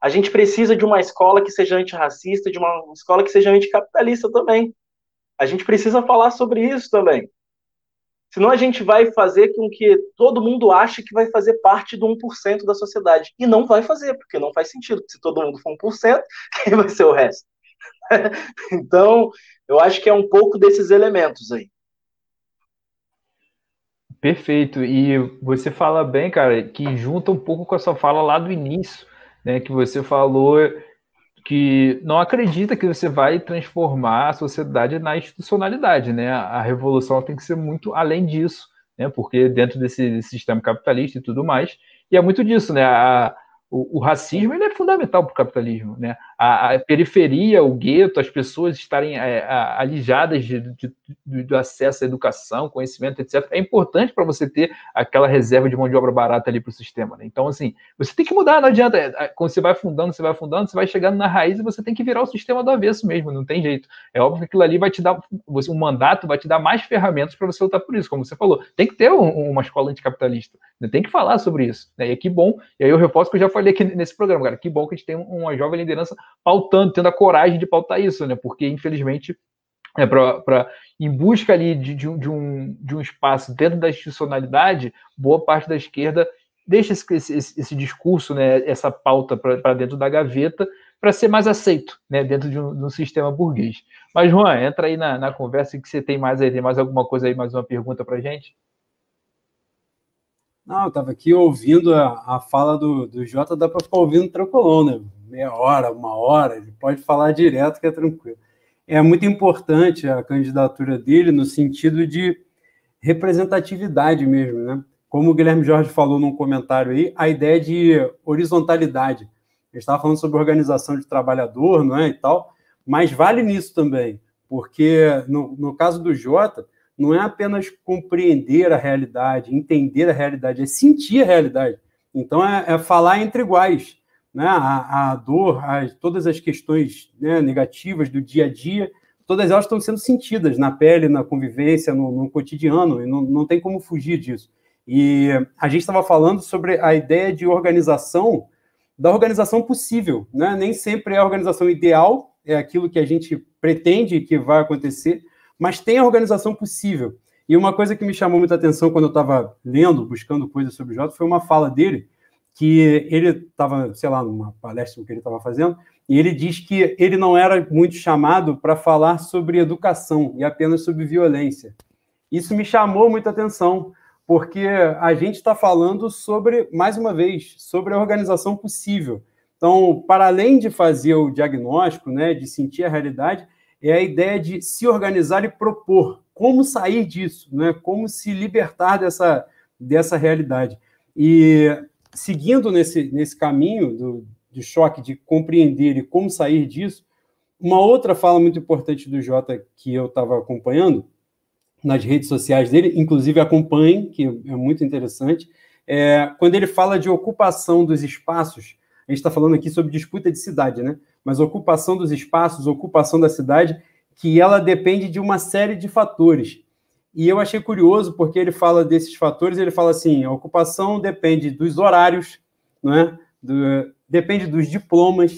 A gente precisa de uma escola que seja antirracista, de uma escola que seja anticapitalista também. A gente precisa falar sobre isso também. Senão a gente vai fazer com que todo mundo ache que vai fazer parte do 1% da sociedade. E não vai fazer, porque não faz sentido. Se todo mundo for 1%, quem vai ser o resto? então, eu acho que é um pouco desses elementos aí. Perfeito. E você fala bem, cara, que junta um pouco com a sua fala lá do início, né? Que você falou que não acredita que você vai transformar a sociedade na institucionalidade, né? A revolução tem que ser muito além disso, né? Porque dentro desse sistema capitalista e tudo mais, e é muito disso, né? A, o, o, racismo ele é fundamental para o capitalismo. Né? A, a, periferia, o gueto, as pessoas estarem é, alijadas de, de, de, do acesso à educação, conhecimento, etc., é importante para você ter aquela reserva de mão de obra barata ali para o sistema. Né? Então, assim, você tem que mudar, não adianta. É, quando você vai fundando, você vai fundando, você vai chegando na raiz e você tem que virar o sistema do avesso mesmo, não tem jeito. É óbvio que aquilo ali vai te dar, um mandato vai te dar mais ferramentas para você lutar por isso, como você falou. Tem que ter um, uma escola anticapitalista, né? tem que falar sobre isso. Né? E que bom, e aí eu reforço que eu já falei aqui nesse programa, cara. Que bom que a gente tem uma jovem liderança pautando, tendo a coragem de pautar isso, né? Porque, infelizmente, é para em busca ali de, de, um, de, um, de um espaço dentro da institucionalidade, boa parte da esquerda deixa esse, esse, esse discurso, né, essa pauta para dentro da gaveta, para ser mais aceito né, dentro de um, de um, sistema burguês. Mas, Juan, entra aí na, na conversa que você tem mais aí, tem mais alguma coisa aí, mais uma pergunta para gente? Não, eu estava aqui ouvindo a, a fala do, do Jota, dá para ficar ouvindo tranquilão, né? Meia hora, uma hora, ele pode falar direto que é tranquilo. É muito importante a candidatura dele no sentido de representatividade mesmo, né? Como o Guilherme Jorge falou num comentário aí, a ideia de horizontalidade. Ele estava falando sobre organização de trabalhador, não é, e tal, mas vale nisso também, porque no, no caso do Jota, não é apenas compreender a realidade, entender a realidade, é sentir a realidade. Então, é, é falar entre iguais. Né? A, a dor, as, todas as questões né, negativas do dia a dia, todas elas estão sendo sentidas na pele, na convivência, no, no cotidiano, e não, não tem como fugir disso. E a gente estava falando sobre a ideia de organização, da organização possível. Né? Nem sempre é a organização ideal, é aquilo que a gente pretende que vai acontecer, mas tem a organização possível. E uma coisa que me chamou muita atenção quando eu estava lendo, buscando coisas sobre o Jota, foi uma fala dele, que ele estava, sei lá, numa palestra que ele estava fazendo, e ele diz que ele não era muito chamado para falar sobre educação e apenas sobre violência. Isso me chamou muita atenção, porque a gente está falando sobre, mais uma vez, sobre a organização possível. Então, para além de fazer o diagnóstico, né, de sentir a realidade, é a ideia de se organizar e propor como sair disso, né? como se libertar dessa, dessa realidade. E seguindo nesse, nesse caminho do, de choque, de compreender e como sair disso, uma outra fala muito importante do Jota que eu estava acompanhando nas redes sociais dele, inclusive acompanhem, que é muito interessante, é quando ele fala de ocupação dos espaços, a gente está falando aqui sobre disputa de cidade, né? Mas ocupação dos espaços, ocupação da cidade, que ela depende de uma série de fatores. E eu achei curioso porque ele fala desses fatores, ele fala assim, a ocupação depende dos horários, né? Do, depende dos diplomas,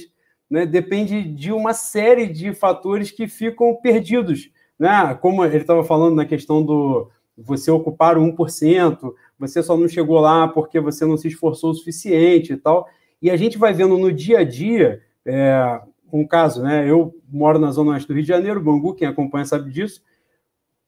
né? depende de uma série de fatores que ficam perdidos. Né? Como ele estava falando na questão do você ocupar o 1%, você só não chegou lá porque você não se esforçou o suficiente e tal. E a gente vai vendo no dia a dia é, um caso, né? Eu moro na zona oeste do Rio de Janeiro, Bangu, quem acompanha sabe disso.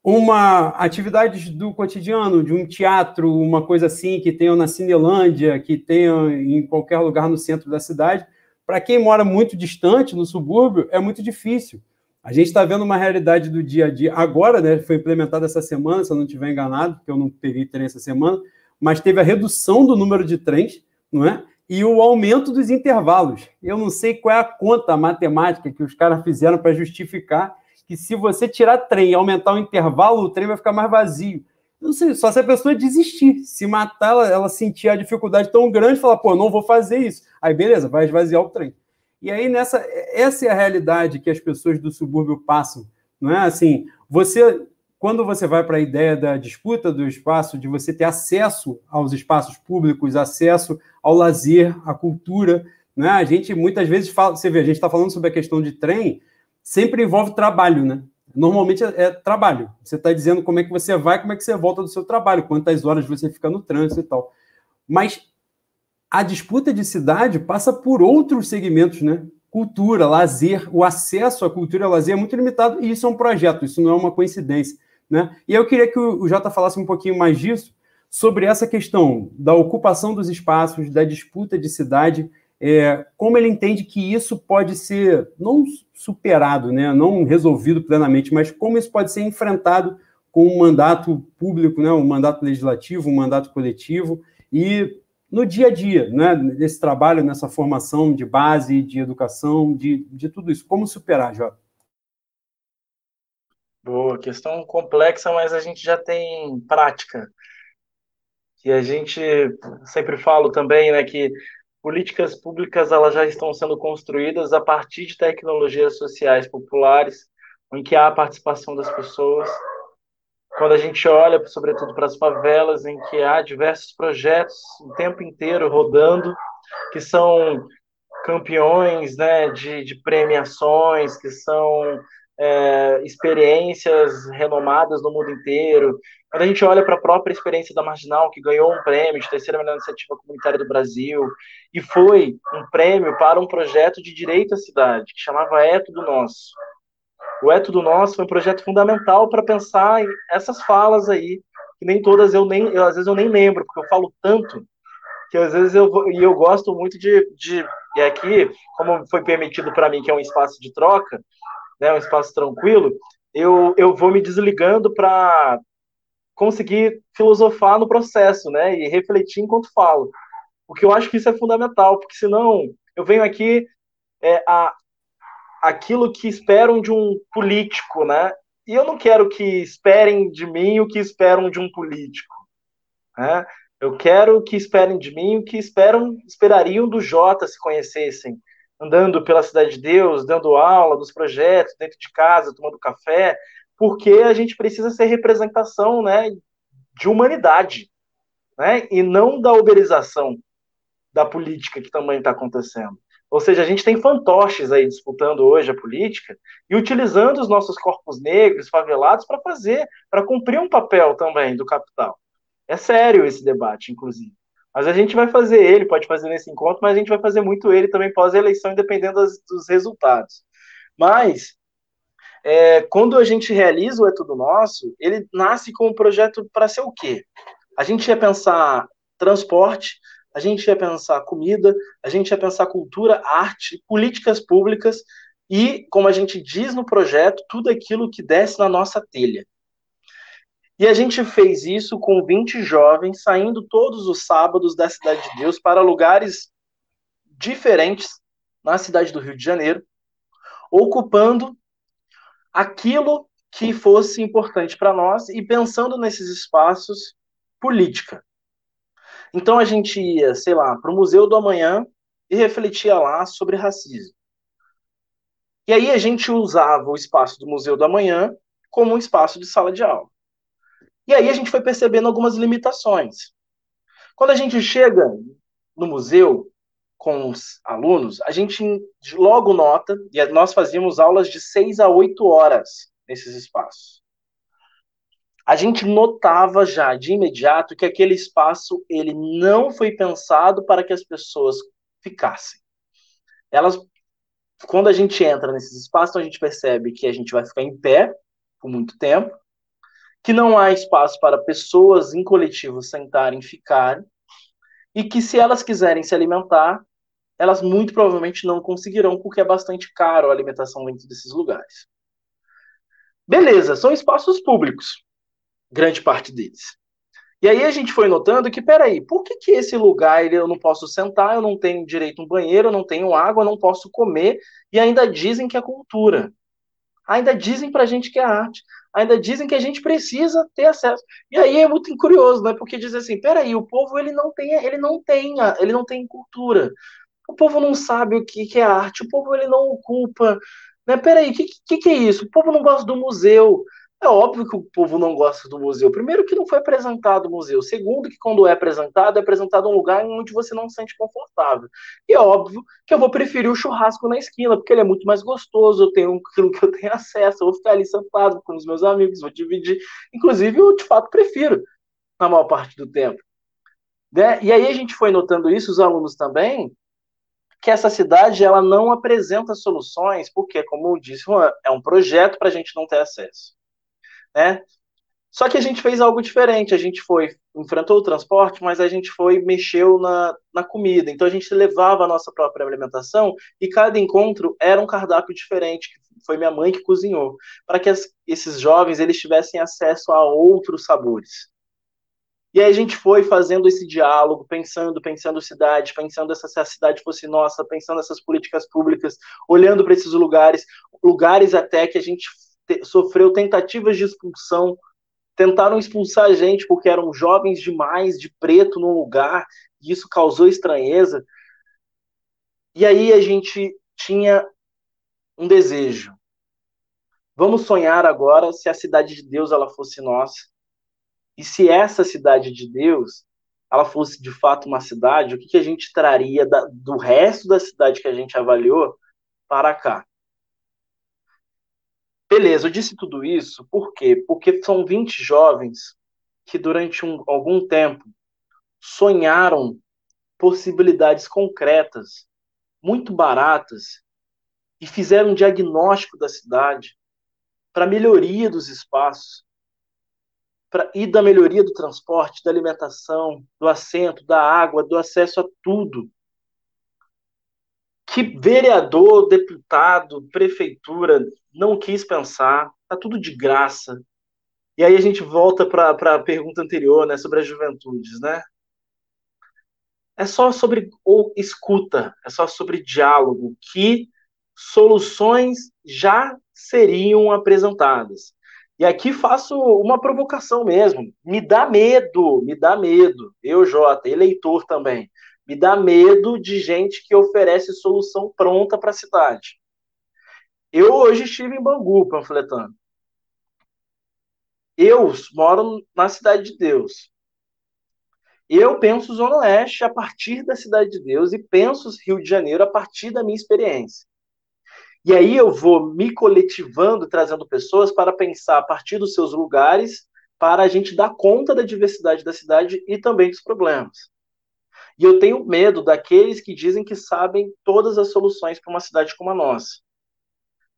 Uma atividade do cotidiano, de um teatro, uma coisa assim, que tenham na Cinelândia, que tenham em qualquer lugar no centro da cidade, para quem mora muito distante, no subúrbio, é muito difícil. A gente está vendo uma realidade do dia a dia. Agora, né, foi implementada essa semana, se eu não estiver enganado, porque eu não peguei trem essa semana, mas teve a redução do número de trens, não é? E o aumento dos intervalos. Eu não sei qual é a conta matemática que os caras fizeram para justificar que se você tirar trem e aumentar o intervalo, o trem vai ficar mais vazio. Não sei, só se a pessoa desistir, se matar, ela, ela sentir a dificuldade tão grande, falar, pô, não vou fazer isso. Aí, beleza, vai esvaziar o trem. E aí, nessa, essa é a realidade que as pessoas do subúrbio passam. Não é assim, você quando você vai para a ideia da disputa do espaço, de você ter acesso aos espaços públicos, acesso ao lazer, à cultura, né? A gente muitas vezes fala, você vê, a gente está falando sobre a questão de trem, sempre envolve trabalho, né? Normalmente é, é trabalho. Você está dizendo como é que você vai, como é que você volta do seu trabalho, quantas horas você fica no trânsito e tal. Mas a disputa de cidade passa por outros segmentos, né? Cultura, lazer, o acesso à cultura e ao lazer é muito limitado, e isso é um projeto, isso não é uma coincidência. Né? E eu queria que o Jota falasse um pouquinho mais disso, sobre essa questão da ocupação dos espaços, da disputa de cidade, é, como ele entende que isso pode ser não superado, né, não resolvido plenamente, mas como isso pode ser enfrentado com um mandato público, né, um mandato legislativo, um mandato coletivo, e no dia a dia, né, nesse trabalho, nessa formação de base, de educação, de, de tudo isso. Como superar, Jota? Boa, questão complexa, mas a gente já tem prática. E a gente sempre falo também, né, que políticas públicas elas já estão sendo construídas a partir de tecnologias sociais populares, em que há a participação das pessoas. Quando a gente olha, sobretudo, para as favelas, em que há diversos projetos o tempo inteiro rodando, que são campeões né, de, de premiações, que são é, experiências renomadas no mundo inteiro. Quando a gente olha para a própria experiência da Marginal, que ganhou um prêmio de terceira melhor iniciativa comunitária do Brasil, e foi um prêmio para um projeto de direito à cidade, que chamava É Tudo Nosso. O É Tudo Nosso foi um projeto fundamental para pensar essas falas aí, que nem todas eu nem, eu, às vezes eu nem lembro, porque eu falo tanto, que às vezes eu, e eu gosto muito de, de e aqui, como foi permitido para mim, que é um espaço de troca, né, um espaço tranquilo, eu, eu vou me desligando para conseguir filosofar no processo, né, e refletir enquanto falo. Porque eu acho que isso é fundamental, porque senão eu venho aqui é, a, aquilo que esperam de um político, né, e eu não quero que esperem de mim o que esperam de um político, né, eu quero que esperem de mim o que esperam, esperariam do Jota se conhecessem, andando pela Cidade de Deus, dando aula dos projetos, dentro de casa, tomando café, porque a gente precisa ser representação né, de humanidade, né, e não da uberização da política que também está acontecendo. Ou seja, a gente tem fantoches aí disputando hoje a política e utilizando os nossos corpos negros, favelados, para fazer, para cumprir um papel também do capital. É sério esse debate, inclusive. Mas a gente vai fazer ele, pode fazer nesse encontro, mas a gente vai fazer muito ele também pós-eleição, dependendo dos, dos resultados. Mas, é, quando a gente realiza o É Tudo Nosso, ele nasce com um projeto para ser o quê? A gente ia pensar transporte, a gente ia pensar comida, a gente ia pensar cultura, arte, políticas públicas e, como a gente diz no projeto, tudo aquilo que desce na nossa telha. E a gente fez isso com 20 jovens, saindo todos os sábados da Cidade de Deus para lugares diferentes na cidade do Rio de Janeiro, ocupando aquilo que fosse importante para nós e pensando nesses espaços política. Então a gente ia, sei lá, para o Museu do Amanhã e refletia lá sobre racismo. E aí a gente usava o espaço do Museu do Amanhã como um espaço de sala de aula. E aí a gente foi percebendo algumas limitações. Quando a gente chega no museu com os alunos, a gente logo nota, e nós fazíamos aulas de seis a oito horas nesses espaços. A gente notava já de imediato que aquele espaço ele não foi pensado para que as pessoas ficassem. Elas, quando a gente entra nesses espaços, a gente percebe que a gente vai ficar em pé por muito tempo, que não há espaço para pessoas em coletivo sentarem e ficarem, e que se elas quiserem se alimentar, elas muito provavelmente não conseguirão, porque é bastante caro a alimentação dentro desses lugares. Beleza, são espaços públicos, grande parte deles. E aí a gente foi notando que, peraí, por que, que esse lugar eu não posso sentar, eu não tenho direito a um banheiro, eu não tenho água, eu não posso comer, e ainda dizem que é cultura. Ainda dizem pra gente que é arte ainda dizem que a gente precisa ter acesso. E aí é muito curioso, né? Porque diz assim, peraí, o povo ele não tem, ele não tem, ele não tem cultura. O povo não sabe o que, que é arte, o povo ele não ocupa. Né? Peraí, o que, que, que é isso? O povo não gosta do museu. É óbvio que o povo não gosta do museu. Primeiro, que não foi apresentado o museu. Segundo, que quando é apresentado, é apresentado um lugar onde você não se sente confortável. E é óbvio que eu vou preferir o churrasco na esquina, porque ele é muito mais gostoso, eu tenho aquilo que eu tenho acesso, eu vou ficar ali sentado com os meus amigos, vou dividir. Inclusive, eu de fato prefiro, na maior parte do tempo. Né? E aí a gente foi notando isso, os alunos também, que essa cidade ela não apresenta soluções, porque, como eu disse, é um projeto para a gente não ter acesso né? Só que a gente fez algo diferente. A gente foi, enfrentou o transporte, mas a gente foi, mexeu na, na comida. Então a gente levava a nossa própria alimentação e cada encontro era um cardápio diferente. Foi minha mãe que cozinhou, para que as, esses jovens eles tivessem acesso a outros sabores. E aí a gente foi fazendo esse diálogo, pensando, pensando cidade, pensando essa, se a cidade fosse nossa, pensando essas políticas públicas, olhando para esses lugares, lugares até que a gente sofreu tentativas de expulsão, tentaram expulsar a gente porque eram jovens demais, de preto num lugar, e isso causou estranheza. E aí a gente tinha um desejo. Vamos sonhar agora se a cidade de Deus ela fosse nossa. E se essa cidade de Deus ela fosse de fato uma cidade, o que, que a gente traria da, do resto da cidade que a gente avaliou para cá? Beleza, eu disse tudo isso por quê? Porque são 20 jovens que durante um, algum tempo sonharam possibilidades concretas, muito baratas, e fizeram um diagnóstico da cidade para melhoria dos espaços, pra, e da melhoria do transporte, da alimentação, do assento, da água, do acesso a tudo que vereador, deputado, prefeitura não quis pensar, tá tudo de graça. E aí a gente volta para a pergunta anterior, né, sobre as juventudes, né? É só sobre ou escuta, é só sobre diálogo que soluções já seriam apresentadas. E aqui faço uma provocação mesmo. Me dá medo, me dá medo. Eu, Jota, eleitor também me dá medo de gente que oferece solução pronta para a cidade. Eu hoje estive em Bangu panfletando. Eu moro na Cidade de Deus. Eu penso Zona Oeste a partir da Cidade de Deus e penso Rio de Janeiro a partir da minha experiência. E aí eu vou me coletivando, trazendo pessoas para pensar a partir dos seus lugares, para a gente dar conta da diversidade da cidade e também dos problemas. E eu tenho medo daqueles que dizem que sabem todas as soluções para uma cidade como a nossa.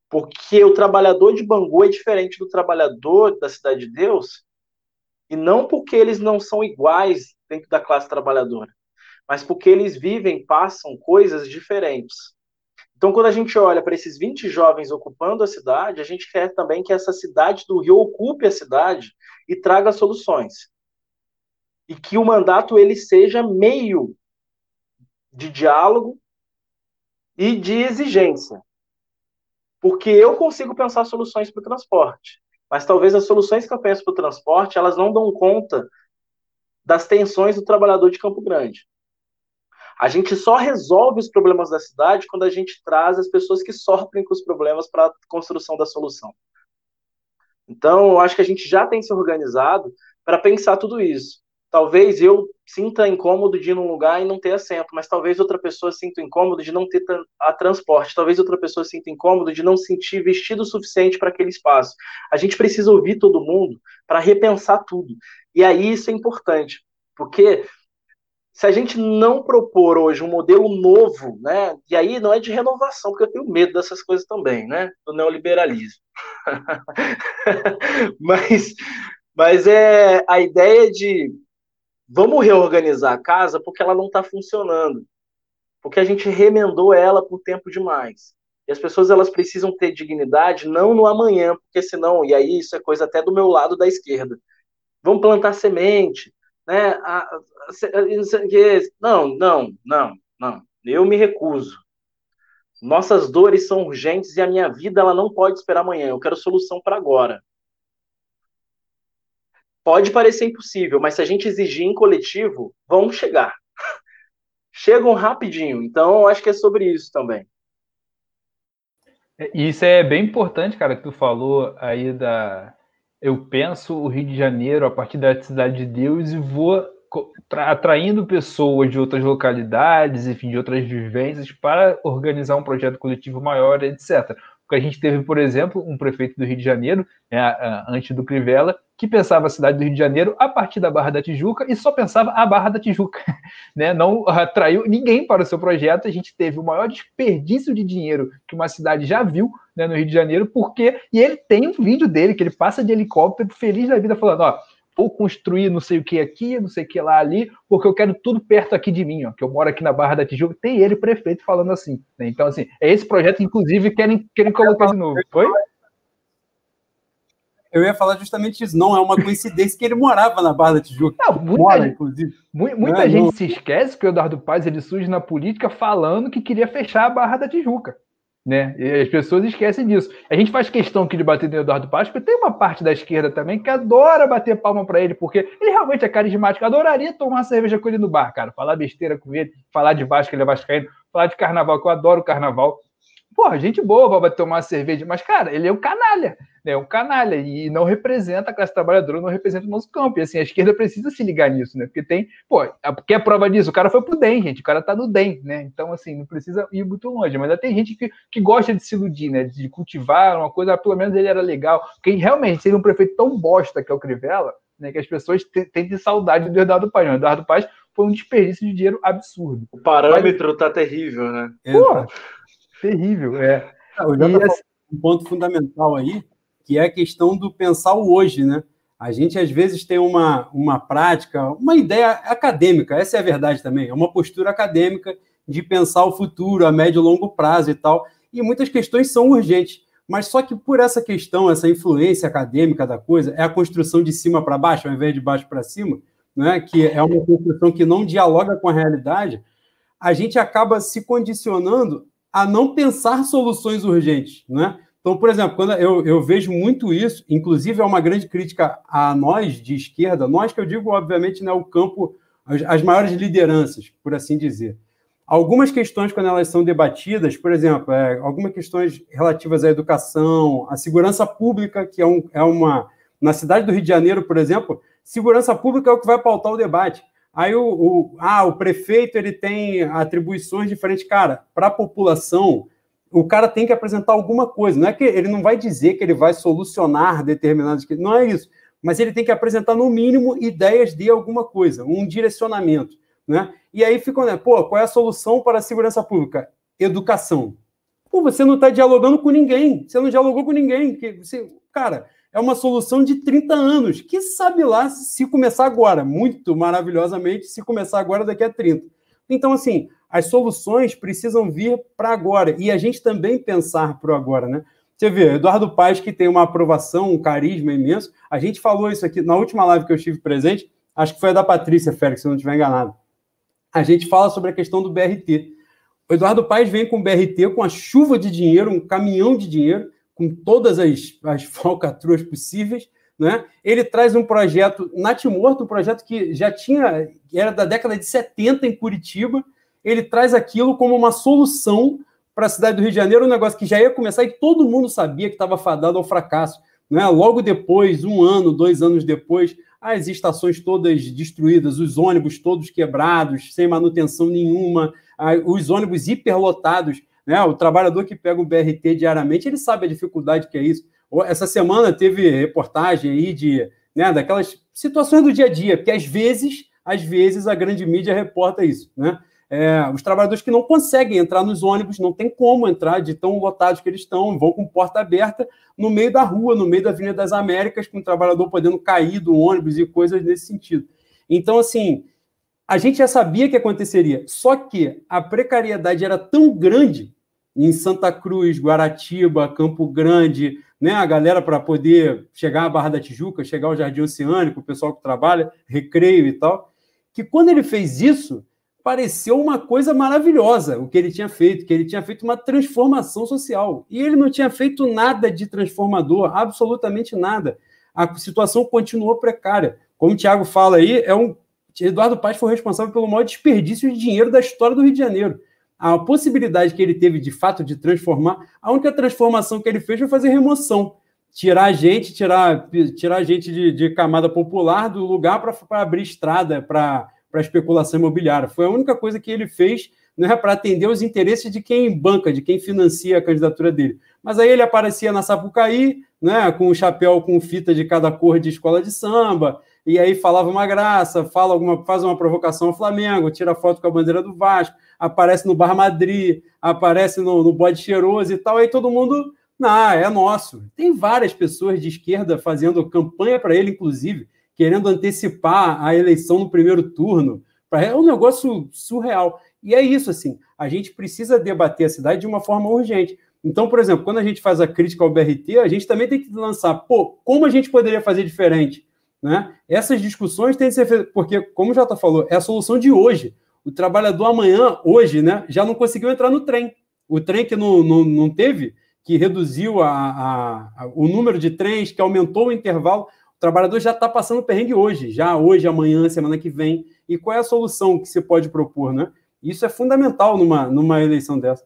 Porque o trabalhador de Bangu é diferente do trabalhador da Cidade de Deus, e não porque eles não são iguais dentro da classe trabalhadora, mas porque eles vivem, passam coisas diferentes. Então, quando a gente olha para esses 20 jovens ocupando a cidade, a gente quer também que essa cidade do Rio ocupe a cidade e traga soluções e que o mandato ele seja meio de diálogo e de exigência. Porque eu consigo pensar soluções para o transporte, mas talvez as soluções que eu penso para o transporte, elas não dão conta das tensões do trabalhador de Campo Grande. A gente só resolve os problemas da cidade quando a gente traz as pessoas que sofrem com os problemas para a construção da solução. Então, eu acho que a gente já tem se organizado para pensar tudo isso. Talvez eu sinta incômodo de ir num lugar e não ter assento, mas talvez outra pessoa sinta incômodo de não ter a transporte, talvez outra pessoa sinta incômodo de não sentir vestido o suficiente para aquele espaço. A gente precisa ouvir todo mundo para repensar tudo. E aí isso é importante, porque se a gente não propor hoje um modelo novo, né? E aí não é de renovação, porque eu tenho medo dessas coisas também, né? Do neoliberalismo. mas, mas é a ideia de vamos reorganizar a casa porque ela não está funcionando. Porque a gente remendou ela por tempo demais. E as pessoas elas precisam ter dignidade não no amanhã, porque senão, e aí isso é coisa até do meu lado da esquerda. Vamos plantar semente, né? Não, não, não, não. Eu me recuso. Nossas dores são urgentes e a minha vida ela não pode esperar amanhã. Eu quero solução para agora. Pode parecer impossível, mas se a gente exigir em coletivo, vão chegar. Chegam rapidinho. Então, acho que é sobre isso também. É, isso é bem importante, cara, que tu falou aí da, eu penso o Rio de Janeiro a partir da cidade de Deus e vou atraindo pessoas de outras localidades, enfim, de outras vivências para organizar um projeto coletivo maior, etc. Porque a gente teve, por exemplo, um prefeito do Rio de Janeiro, né, antes do Crivella, que pensava a cidade do Rio de Janeiro a partir da Barra da Tijuca e só pensava a Barra da Tijuca, né? Não atraiu ninguém para o seu projeto. A gente teve o maior desperdício de dinheiro que uma cidade já viu né, no Rio de Janeiro, porque e ele tem um vídeo dele que ele passa de helicóptero feliz da vida falando, ó, vou construir não sei o que aqui, não sei o que lá ali, porque eu quero tudo perto aqui de mim, ó, que eu moro aqui na Barra da Tijuca, tem ele, prefeito, falando assim. Né? Então, assim, é esse projeto, inclusive, querem, querem colocar de novo. Foi? Eu ia falar justamente isso. Não é uma coincidência que ele morava na Barra da Tijuca. Não, muita, Mora, inclusive. Muita, é, gente não. se esquece que o Eduardo Paz ele surge na política falando que queria fechar a Barra da Tijuca. Né? E as pessoas esquecem disso. A gente faz questão aqui de bater no Eduardo porque tem uma parte da esquerda também que adora bater palma para ele, porque ele realmente é carismático. adoraria tomar cerveja com ele no bar, cara. Falar besteira com ele, falar de Vasco, ele é vascaíno, falar de carnaval, que eu adoro carnaval. Porra, gente boa vai tomar uma cerveja, mas, cara, ele é um canalha, né? Um canalha e não representa a classe trabalhadora, não representa o nosso campo. E assim, a esquerda precisa se ligar nisso, né? Porque tem, pô, que é prova disso? O cara foi pro DEM, gente, o cara tá no DEM, né? Então, assim, não precisa ir muito longe, mas tem gente que, que gosta de se iludir, né? De cultivar uma coisa, pelo menos ele era legal. Porque realmente, seria um prefeito tão bosta que é o Crivella, né? Que as pessoas têm saudade do Eduardo Paz. O Eduardo Paz foi um desperdício de dinheiro absurdo. O parâmetro mas... tá terrível, né? Pô, terrível, é. E, assim, um ponto fundamental aí, que é a questão do pensar o hoje, né? A gente às vezes tem uma, uma prática, uma ideia acadêmica, essa é a verdade também, é uma postura acadêmica de pensar o futuro a médio e longo prazo e tal, e muitas questões são urgentes. Mas só que por essa questão, essa influência acadêmica da coisa, é a construção de cima para baixo, ao invés de baixo para cima, né? que é uma construção que não dialoga com a realidade, a gente acaba se condicionando a não pensar soluções urgentes, né? Então, por exemplo, quando eu, eu vejo muito isso, inclusive é uma grande crítica a nós de esquerda, nós que eu digo, obviamente, né, o campo, as, as maiores lideranças, por assim dizer. Algumas questões, quando elas são debatidas, por exemplo, é, algumas questões relativas à educação, à segurança pública, que é, um, é uma. Na cidade do Rio de Janeiro, por exemplo, segurança pública é o que vai pautar o debate. Aí o, o, ah, o prefeito ele tem atribuições diferentes. Cara, para a população, o cara tem que apresentar alguma coisa. Não é que ele não vai dizer que ele vai solucionar determinadas questões, não é isso. Mas ele tem que apresentar, no mínimo, ideias de alguma coisa, um direcionamento. Né? E aí ficam, né? Pô, qual é a solução para a segurança pública? Educação. Pô, você não está dialogando com ninguém. Você não dialogou com ninguém. Que você, cara, é uma solução de 30 anos, que sabe lá se começar agora, muito maravilhosamente, se começar agora daqui a 30. Então, assim, as soluções precisam vir para agora, e a gente também pensar para o agora, né? Você vê, Eduardo Paes, que tem uma aprovação, um carisma imenso, a gente falou isso aqui na última live que eu estive presente, acho que foi a da Patrícia Félix, se eu não estiver enganado. A gente fala sobre a questão do BRT. O Eduardo Paes vem com o BRT, com a chuva de dinheiro, um caminhão de dinheiro, com todas as, as falcatruas possíveis, né? Ele traz um projeto natimorto, um projeto que já tinha, era da década de 70 em Curitiba. Ele traz aquilo como uma solução para a cidade do Rio de Janeiro, um negócio que já ia começar e todo mundo sabia que estava fadado ao fracasso. Né? Logo depois, um ano, dois anos depois, as estações todas destruídas, os ônibus todos quebrados, sem manutenção nenhuma, os ônibus hiperlotados né? O trabalhador que pega o BRT diariamente, ele sabe a dificuldade que é isso. Essa semana teve reportagem aí de, né, daquelas situações do dia a dia, porque às vezes, às vezes a grande mídia reporta isso, né? É, os trabalhadores que não conseguem entrar nos ônibus, não tem como entrar de tão lotados que eles estão, vão com porta aberta no meio da rua, no meio da Avenida das Américas, com o trabalhador podendo cair do ônibus e coisas nesse sentido. Então, assim, a gente já sabia que aconteceria, só que a precariedade era tão grande em Santa Cruz, Guaratiba, Campo Grande, né, a galera para poder chegar à Barra da Tijuca, chegar ao Jardim Oceânico, o pessoal que trabalha, recreio e tal, que quando ele fez isso, pareceu uma coisa maravilhosa o que ele tinha feito, que ele tinha feito uma transformação social. E ele não tinha feito nada de transformador, absolutamente nada. A situação continuou precária. Como o Tiago fala aí, é um Eduardo Paz foi responsável pelo maior desperdício de dinheiro da história do Rio de Janeiro. A possibilidade que ele teve, de fato, de transformar, a única transformação que ele fez foi fazer remoção. tirar gente, tirar, tirar gente de, de camada popular do lugar para abrir estrada para especulação imobiliária. Foi a única coisa que ele fez né, para atender os interesses de quem banca, de quem financia a candidatura dele. Mas aí ele aparecia na Sapucaí, né, com um chapéu com fita de cada cor de escola de samba, e aí falava uma graça, fala alguma, faz uma provocação ao Flamengo, tira foto com a bandeira do Vasco, aparece no Bar Madrid, aparece no, no bode cheiroso e tal, aí todo mundo não, é nosso. Tem várias pessoas de esquerda fazendo campanha para ele, inclusive, querendo antecipar a eleição no primeiro turno. É um negócio surreal. E é isso, assim, a gente precisa debater a cidade de uma forma urgente. Então, por exemplo, quando a gente faz a crítica ao BRT, a gente também tem que lançar, pô, como a gente poderia fazer diferente? Né? Essas discussões têm que ser feitas, porque, como o Jota falou, é a solução de hoje. O trabalhador amanhã, hoje, né, já não conseguiu entrar no trem. O trem que não, não, não teve, que reduziu a, a, a, o número de trens, que aumentou o intervalo. O trabalhador já está passando perrengue hoje, já hoje, amanhã, semana que vem. E qual é a solução que se pode propor? Né? Isso é fundamental numa, numa eleição dessa.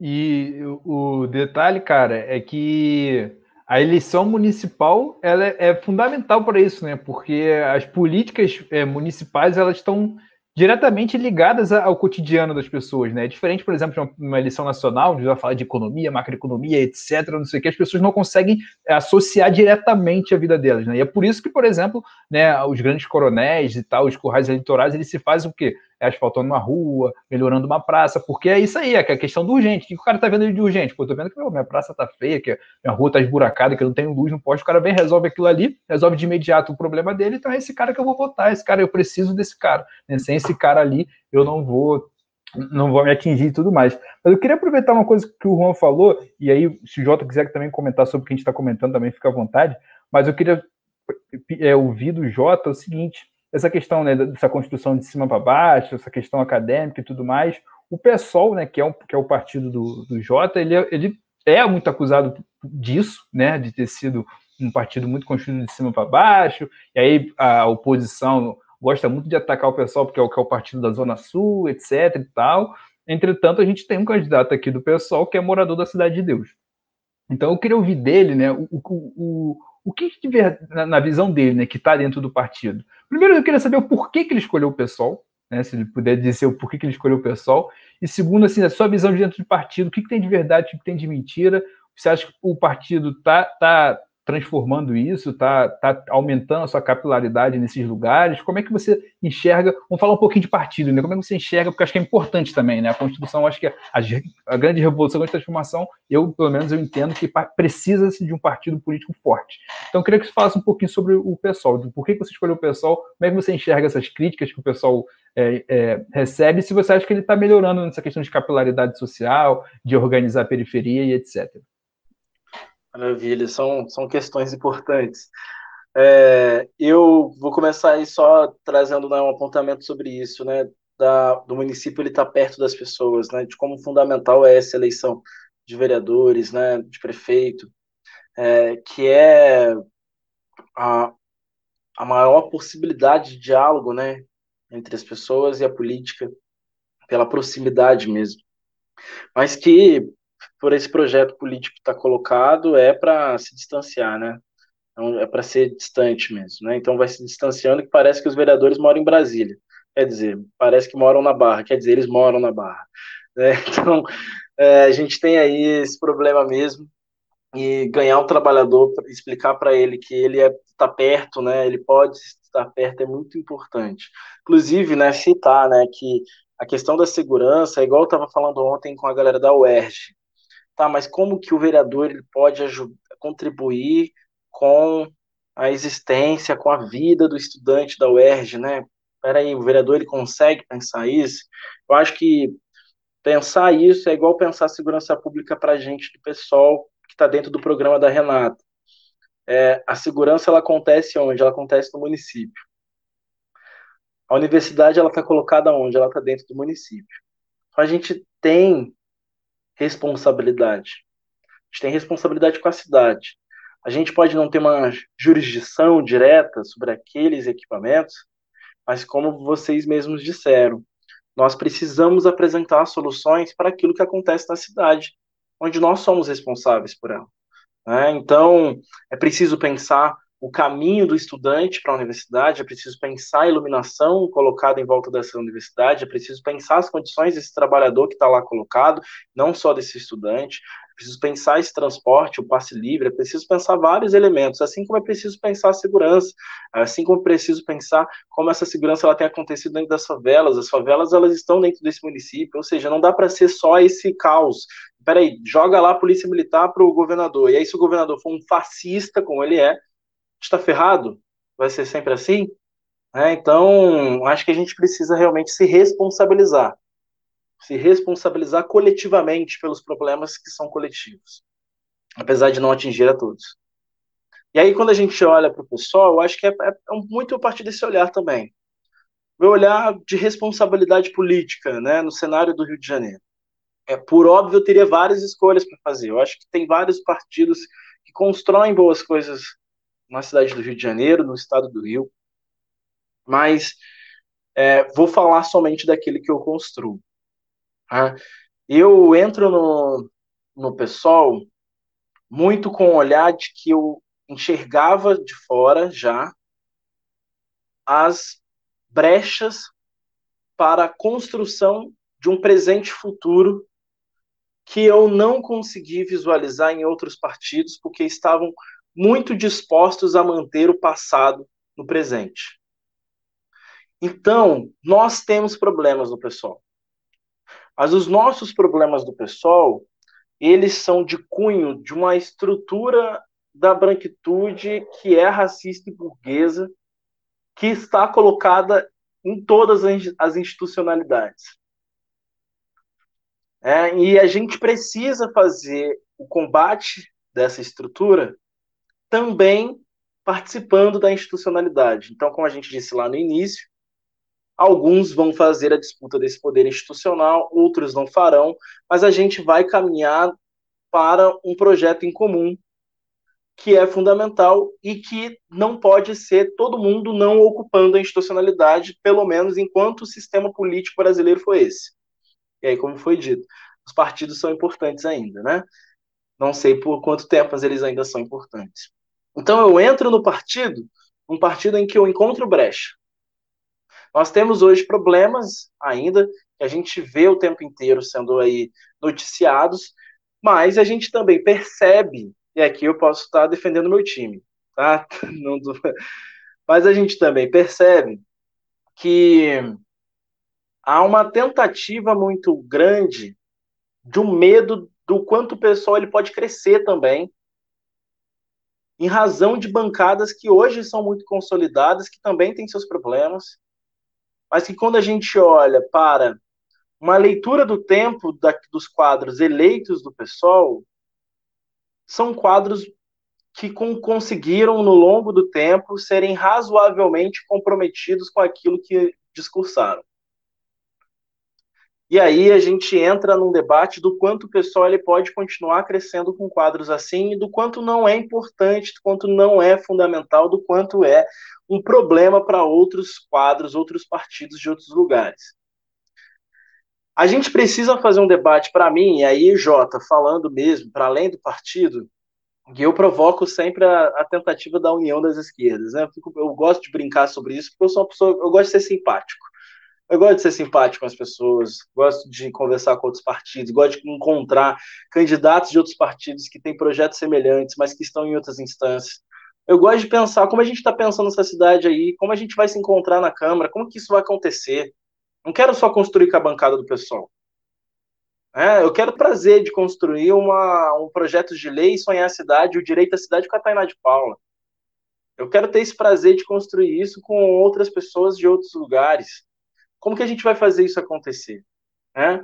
E o detalhe, cara, é que a eleição municipal ela é, é fundamental para isso, né? Porque as políticas é, municipais elas estão diretamente ligadas ao cotidiano das pessoas, né? É diferente, por exemplo, de uma eleição nacional, onde vai falar de economia, macroeconomia, etc., não sei o que, as pessoas não conseguem é, associar diretamente a vida delas, né? E é por isso que, por exemplo, né, os grandes coronéis e tal, os currais eleitorais, eles se fazem o quê? É asfaltando uma rua, melhorando uma praça, porque é isso aí, é, é a questão do urgente. O que o cara tá vendo de urgente? Pô, tô vendo que meu, minha praça tá feia, que minha rua tá esburacada, que eu não tenho luz no poste, o cara vem, resolve aquilo ali, resolve de imediato o problema dele, então é esse cara que eu vou votar, esse cara, eu preciso desse cara. Né? Sem esse cara ali, eu não vou não vou me atingir e tudo mais. Mas eu queria aproveitar uma coisa que o Juan falou, e aí, se o Jota quiser também comentar sobre o que a gente está comentando, também fica à vontade, mas eu queria é, ouvir do Jota o seguinte: essa questão né, dessa construção de cima para baixo, essa questão acadêmica e tudo mais. O PSOL, né, que é, um, que é o partido do, do Jota, ele, é, ele é muito acusado disso, né, de ter sido um partido muito construído de cima para baixo, e aí a oposição gosta muito de atacar o PSOL porque é o, que é o partido da Zona Sul, etc e tal. Entretanto, a gente tem um candidato aqui do PSOL que é morador da Cidade de Deus. Então, eu queria ouvir dele, né, o, o, o que tiver na, na visão dele, né, que está dentro do partido. Primeiro, eu queria saber o porquê que ele escolheu o PSOL, né, se ele puder dizer o porquê que ele escolheu o PSOL. E segundo, assim, a sua visão de dentro do partido, o que, que tem de verdade, o que, que tem de mentira. Você acha que o partido está tá transformando isso, está tá aumentando a sua capilaridade nesses lugares? Como é que você enxerga? Vamos falar um pouquinho de partido, né? Como é que você enxerga? Porque acho que é importante também, né? A Constituição, acho que a, a grande revolução, a grande transformação, eu, pelo menos, eu entendo que precisa-se de um partido político forte. Então, eu queria que você falasse um pouquinho sobre o pessoal, por que você escolheu o pessoal, como é que você enxerga essas críticas que o pessoal é, é, recebe, se você acha que ele está melhorando nessa questão de capilaridade social, de organizar a periferia e etc. Maravilha, são, são questões importantes. É, eu vou começar aí só trazendo né, um apontamento sobre isso, né, da, do município ele está perto das pessoas, né, de como fundamental é essa eleição de vereadores, né, de prefeito, é, que é a, a maior possibilidade de diálogo, né, entre as pessoas e a política, pela proximidade mesmo. Mas que por esse projeto político que está colocado é para se distanciar, né? Então, é para ser distante mesmo, né? Então vai se distanciando que parece que os vereadores moram em Brasília. Quer dizer, parece que moram na Barra. Quer dizer, eles moram na Barra. Né? Então é, a gente tem aí esse problema mesmo e ganhar o trabalhador, explicar para ele que ele está é, tá perto, né? Ele pode estar perto é muito importante. Inclusive, né? Citar, né? Que a questão da segurança, é igual eu estava falando ontem com a galera da UERJ, tá, mas como que o vereador ele pode ajudar, contribuir com a existência, com a vida do estudante da UERJ, né? Peraí, o vereador ele consegue pensar isso? Eu acho que pensar isso é igual pensar segurança pública para a gente do pessoal que está dentro do programa da Renata. É, a segurança ela acontece onde? Ela acontece no município. A universidade ela está colocada onde? Ela está dentro do município. Então, a gente tem responsabilidade. A gente tem responsabilidade com a cidade. A gente pode não ter uma jurisdição direta sobre aqueles equipamentos, mas como vocês mesmos disseram, nós precisamos apresentar soluções para aquilo que acontece na cidade. onde nós somos responsáveis por ela. Né? Então, é preciso pensar o caminho do estudante para a universidade, é preciso pensar a iluminação colocada em volta dessa universidade, é preciso pensar as condições desse trabalhador que está lá colocado, não só desse estudante, é preciso pensar esse transporte, o passe livre, é preciso pensar vários elementos, assim como é preciso pensar a segurança, assim como é preciso pensar como essa segurança ela tem acontecido dentro das favelas, as favelas elas estão dentro desse município, ou seja, não dá para ser só esse caos, peraí, joga lá a polícia militar para o governador, e aí se o governador for um fascista, como ele é, está ferrado? Vai ser sempre assim? É, então, acho que a gente precisa realmente se responsabilizar. Se responsabilizar coletivamente pelos problemas que são coletivos, apesar de não atingir a todos. E aí, quando a gente olha para o pessoal, eu acho que é, é, é muito a partir desse olhar também. Meu olhar de responsabilidade política né, no cenário do Rio de Janeiro. É, por óbvio, eu teria várias escolhas para fazer. Eu acho que tem vários partidos que constroem boas coisas na cidade do Rio de Janeiro, no estado do Rio, mas é, vou falar somente daquele que eu construo. Tá? Eu entro no, no muito com o olhar de que eu enxergava de fora já as brechas para a construção de um presente futuro que eu não consegui visualizar em outros partidos, porque estavam muito dispostos a manter o passado no presente. Então, nós temos problemas no pessoal. Mas os nossos problemas do pessoal, eles são de cunho de uma estrutura da branquitude que é racista e burguesa, que está colocada em todas as institucionalidades. É, e a gente precisa fazer o combate dessa estrutura também participando da institucionalidade. Então, como a gente disse lá no início, alguns vão fazer a disputa desse poder institucional, outros não farão, mas a gente vai caminhar para um projeto em comum que é fundamental e que não pode ser todo mundo não ocupando a institucionalidade, pelo menos enquanto o sistema político brasileiro foi esse. E aí, como foi dito, os partidos são importantes ainda, né? Não sei por quanto tempo, mas eles ainda são importantes. Então eu entro no partido, um partido em que eu encontro brecha. Nós temos hoje problemas ainda que a gente vê o tempo inteiro sendo aí noticiados, mas a gente também percebe, e aqui eu posso estar defendendo meu time, tá? Não. Mas a gente também percebe que há uma tentativa muito grande de um medo do quanto o pessoal ele pode crescer também em razão de bancadas que hoje são muito consolidadas, que também têm seus problemas, mas que quando a gente olha para uma leitura do tempo da, dos quadros eleitos do PSOL, são quadros que com, conseguiram, no longo do tempo, serem razoavelmente comprometidos com aquilo que discursaram. E aí a gente entra num debate do quanto o pessoal ele pode continuar crescendo com quadros assim e do quanto não é importante, do quanto não é fundamental, do quanto é um problema para outros quadros, outros partidos de outros lugares. A gente precisa fazer um debate para mim, e aí, Jota, falando mesmo, para além do partido, que eu provoco sempre a, a, tentativa da união das esquerdas. Né? Eu, fico, eu, gosto de brincar sobre isso, porque eu sou uma pessoa, eu gosto de ser simpático. Eu gosto de ser simpático com as pessoas, gosto de conversar com outros partidos, gosto de encontrar candidatos de outros partidos que têm projetos semelhantes, mas que estão em outras instâncias. Eu gosto de pensar como a gente está pensando nessa cidade aí, como a gente vai se encontrar na Câmara, como que isso vai acontecer. Não quero só construir com a bancada do pessoal. É, eu quero prazer de construir uma, um projeto de lei, sonhar a cidade, o direito à cidade com a Tainá de Paula. Eu quero ter esse prazer de construir isso com outras pessoas de outros lugares. Como que a gente vai fazer isso acontecer? Né?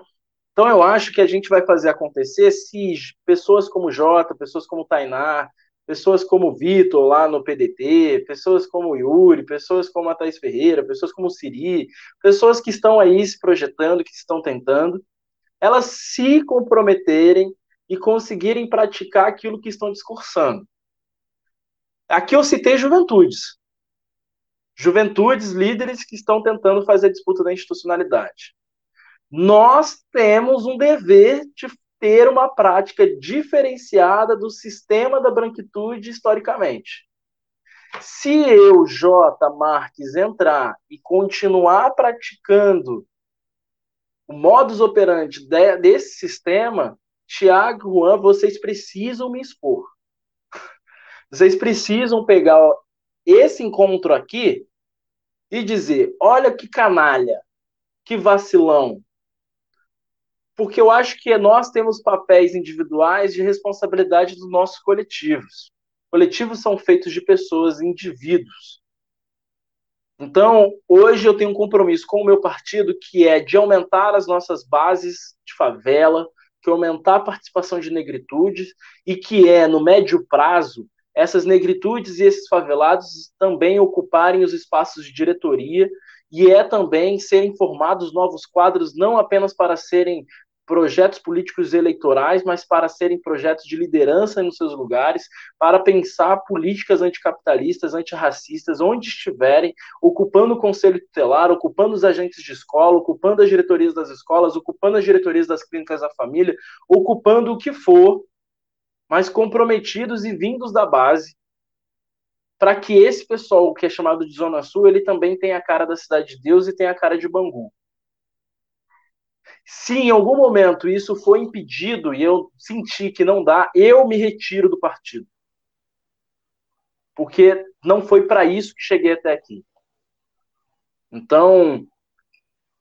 Então eu acho que a gente vai fazer acontecer se pessoas como Jota, pessoas como Tainá, pessoas como Vitor lá no PDT, pessoas como Yuri, pessoas como a Thaís Ferreira, pessoas como Siri, pessoas que estão aí se projetando, que estão tentando, elas se comprometerem e conseguirem praticar aquilo que estão discursando. Aqui eu citei juventudes juventudes, líderes que estão tentando fazer a disputa da institucionalidade. Nós temos um dever de ter uma prática diferenciada do sistema da branquitude historicamente. Se eu, J. Marques, entrar e continuar praticando o modus operandi de, desse sistema, Tiago, Juan, vocês precisam me expor. Vocês precisam pegar esse encontro aqui e dizer: olha que canalha, que vacilão. Porque eu acho que nós temos papéis individuais de responsabilidade dos nossos coletivos. Coletivos são feitos de pessoas, indivíduos. Então, hoje eu tenho um compromisso com o meu partido que é de aumentar as nossas bases de favela, que é aumentar a participação de negritudes e que é, no médio prazo, essas negritudes e esses favelados também ocuparem os espaços de diretoria e é também serem formados novos quadros não apenas para serem projetos políticos eleitorais, mas para serem projetos de liderança nos seus lugares, para pensar políticas anticapitalistas, antirracistas, onde estiverem, ocupando o conselho tutelar, ocupando os agentes de escola, ocupando as diretorias das escolas, ocupando as diretorias das clínicas da família, ocupando o que for, mas comprometidos e vindos da base, para que esse pessoal que é chamado de Zona Sul, ele também tenha a cara da Cidade de Deus e tenha a cara de Bangu. Se em algum momento isso foi impedido e eu senti que não dá, eu me retiro do partido. Porque não foi para isso que cheguei até aqui. Então,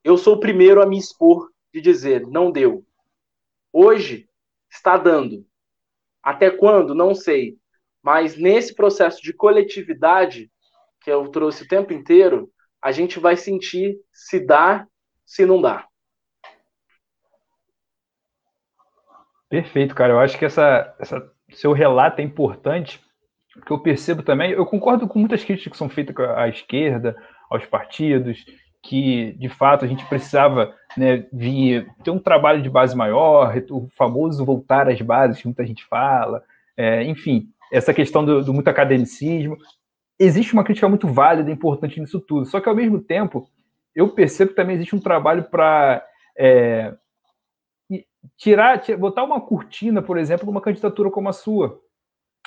eu sou o primeiro a me expor de dizer, não deu. Hoje está dando. Até quando? Não sei. Mas nesse processo de coletividade que eu trouxe o tempo inteiro, a gente vai sentir se dá, se não dá. Perfeito, cara. Eu acho que essa, essa seu relato é importante, porque eu percebo também, eu concordo com muitas críticas que são feitas à esquerda, aos partidos, que de fato a gente precisava né, vir, ter um trabalho de base maior, o famoso voltar às bases, que muita gente fala, é, enfim, essa questão do, do, muito academicismo. Existe uma crítica muito válida e importante nisso tudo, só que ao mesmo tempo eu percebo que também existe um trabalho para é, tirar, botar uma cortina, por exemplo, numa candidatura como a sua.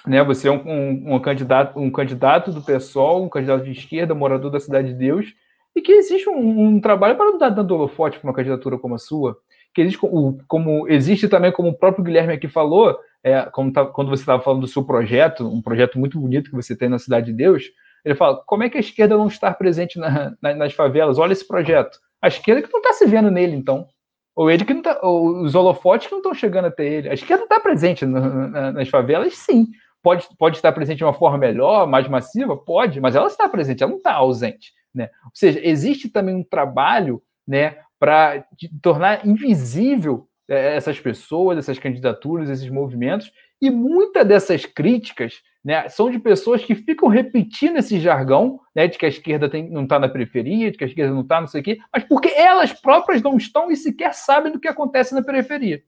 Né? Você é um, um, um, candidato, um candidato do PSOL, um candidato de esquerda, morador da Cidade de Deus, e que existe um, um trabalho para não dar dando holofote para uma candidatura como a sua. Que existe, como, existe também, como o próprio Guilherme aqui falou, é, tá, quando você estava falando do seu projeto, um projeto muito bonito que você tem na Cidade de Deus, ele fala: como é que a esquerda não está presente na, na, nas favelas? Olha esse projeto. A esquerda que não está se vendo nele, então. Ou ele que não tá, os holofotes que não estão chegando até ele. A esquerda está presente no, na, nas favelas, sim. Pode, pode estar presente de uma forma melhor, mais massiva? Pode, mas ela está presente, ela não está ausente. Né? Ou seja, existe também um trabalho né, para tornar invisível é, essas pessoas, essas candidaturas, esses movimentos, e muitas dessas críticas né, são de pessoas que ficam repetindo esse jargão né, de que a esquerda tem, não está na periferia, de que a esquerda não está, não sei o quê, mas porque elas próprias não estão e sequer sabem do que acontece na periferia.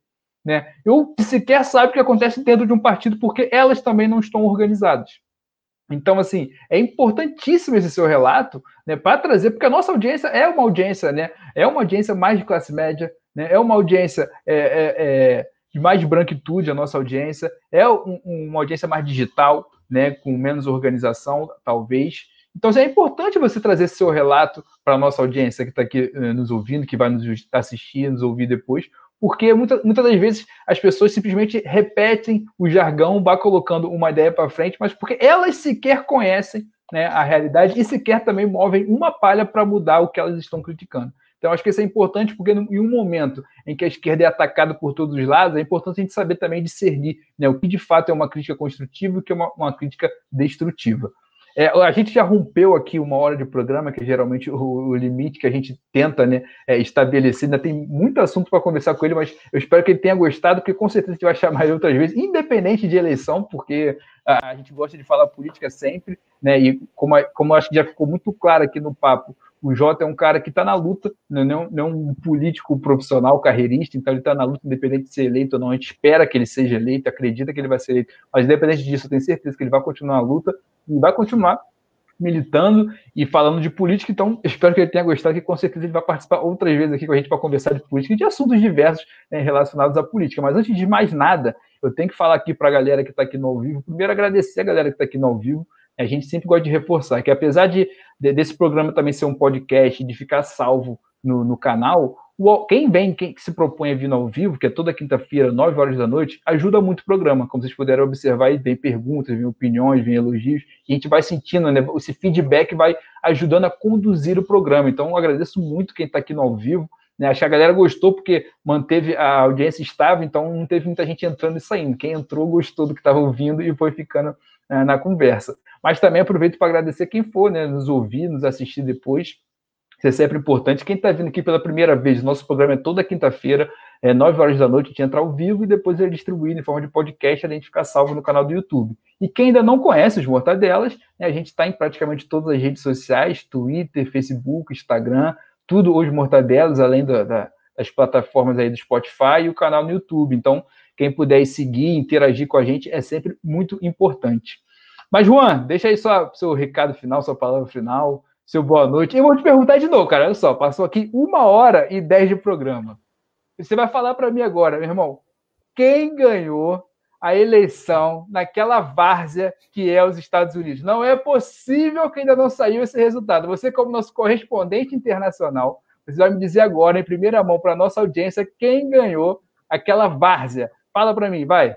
Né? Ou sequer sabem o que acontece dentro de um partido, porque elas também não estão organizadas. Então, assim, é importantíssimo esse seu relato né, para trazer, porque a nossa audiência é uma audiência, né? É uma audiência mais de classe média, né, é uma audiência é, é, é de mais branquitude, a nossa audiência, é um, uma audiência mais digital, né, com menos organização, talvez. Então, é importante você trazer esse seu relato para a nossa audiência que está aqui eh, nos ouvindo, que vai nos assistir, nos ouvir depois, porque muita, muitas das vezes as pessoas simplesmente repetem o jargão, vai colocando uma ideia para frente, mas porque elas sequer conhecem né, a realidade e sequer também movem uma palha para mudar o que elas estão criticando. Então, acho que isso é importante, porque em um momento em que a esquerda é atacada por todos os lados, é importante a gente saber também discernir né, o que de fato é uma crítica construtiva e o que é uma, uma crítica destrutiva. É, a gente já rompeu aqui uma hora de programa, que é geralmente o, o limite que a gente tenta né, é, estabelecer. Ainda tem muito assunto para conversar com ele, mas eu espero que ele tenha gostado, porque com certeza a gente vai chamar ele outras vezes, independente de eleição, porque a, a gente gosta de falar política sempre, né? E como, como acho que já ficou muito claro aqui no papo, o Jota é um cara que está na luta, né, não, não um político profissional, carreirista, então ele está na luta, independente de ser eleito ou não. A gente espera que ele seja eleito, acredita que ele vai ser eleito, mas independente disso, eu tenho certeza que ele vai continuar na luta e vai continuar militando e falando de política. Então, espero que ele tenha gostado, que com certeza ele vai participar outras vezes aqui com a gente para conversar de política e de assuntos diversos né, relacionados à política. Mas antes de mais nada, eu tenho que falar aqui para a galera que está aqui no ao vivo. Primeiro, agradecer a galera que está aqui no ao vivo. A gente sempre gosta de reforçar que, apesar de, de desse programa também ser um podcast, de ficar salvo no, no canal, o, quem vem, quem se propõe a vir ao vivo, que é toda quinta-feira, 9 horas da noite, ajuda muito o programa. Como vocês puderam observar, vem perguntas, vem opiniões, vem elogios, e a gente vai sentindo, né? Esse feedback vai ajudando a conduzir o programa. Então, eu agradeço muito quem está aqui no ao vivo. Né? Acho que a galera gostou porque manteve a audiência estável, então não teve muita gente entrando e saindo. Quem entrou gostou do que estava ouvindo e foi ficando né, na conversa. Mas também aproveito para agradecer quem for, né, nos ouvir, nos assistir depois. Isso é sempre importante. Quem está vindo aqui pela primeira vez, nosso programa é toda quinta-feira, é 9 horas da noite, a gente entra ao vivo e depois é distribuído em forma de podcast, a gente fica salvo no canal do YouTube. E quem ainda não conhece os Mortadelas, né, a gente está em praticamente todas as redes sociais, Twitter, Facebook, Instagram, tudo os Mortadelas, além da, da, das plataformas aí do Spotify e o canal no YouTube. Então, quem puder seguir, interagir com a gente é sempre muito importante. Mas, Juan, deixa aí só seu recado final, sua palavra final, seu boa noite. Eu vou te perguntar de novo, cara. Olha só, passou aqui uma hora e dez de programa. Você vai falar para mim agora, meu irmão, quem ganhou a eleição naquela várzea que é os Estados Unidos? Não é possível que ainda não saiu esse resultado. Você, como nosso correspondente internacional, você vai me dizer agora, em primeira mão, para nossa audiência, quem ganhou aquela várzea. Fala para mim, vai.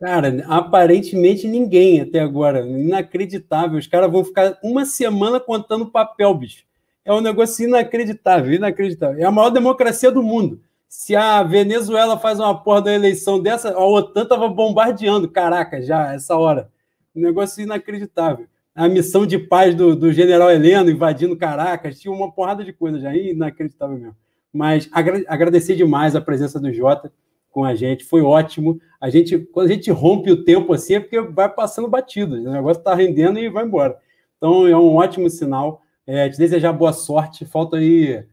Cara, aparentemente ninguém até agora. Inacreditável. Os caras vão ficar uma semana contando papel, bicho. É um negócio inacreditável, inacreditável. É a maior democracia do mundo. Se a Venezuela faz uma porra da eleição dessa, a OTAN tava bombardeando, caraca, já, essa hora. Um negócio inacreditável. A missão de paz do, do general Heleno invadindo Caracas, tinha uma porrada de coisa já, inacreditável mesmo. Mas agra agradecer demais a presença do Jota com a gente, foi ótimo. A gente, quando a gente rompe o tempo assim, é porque vai passando batido, o negócio está rendendo e vai embora. Então é um ótimo sinal. É, te desejar boa sorte. Falta aí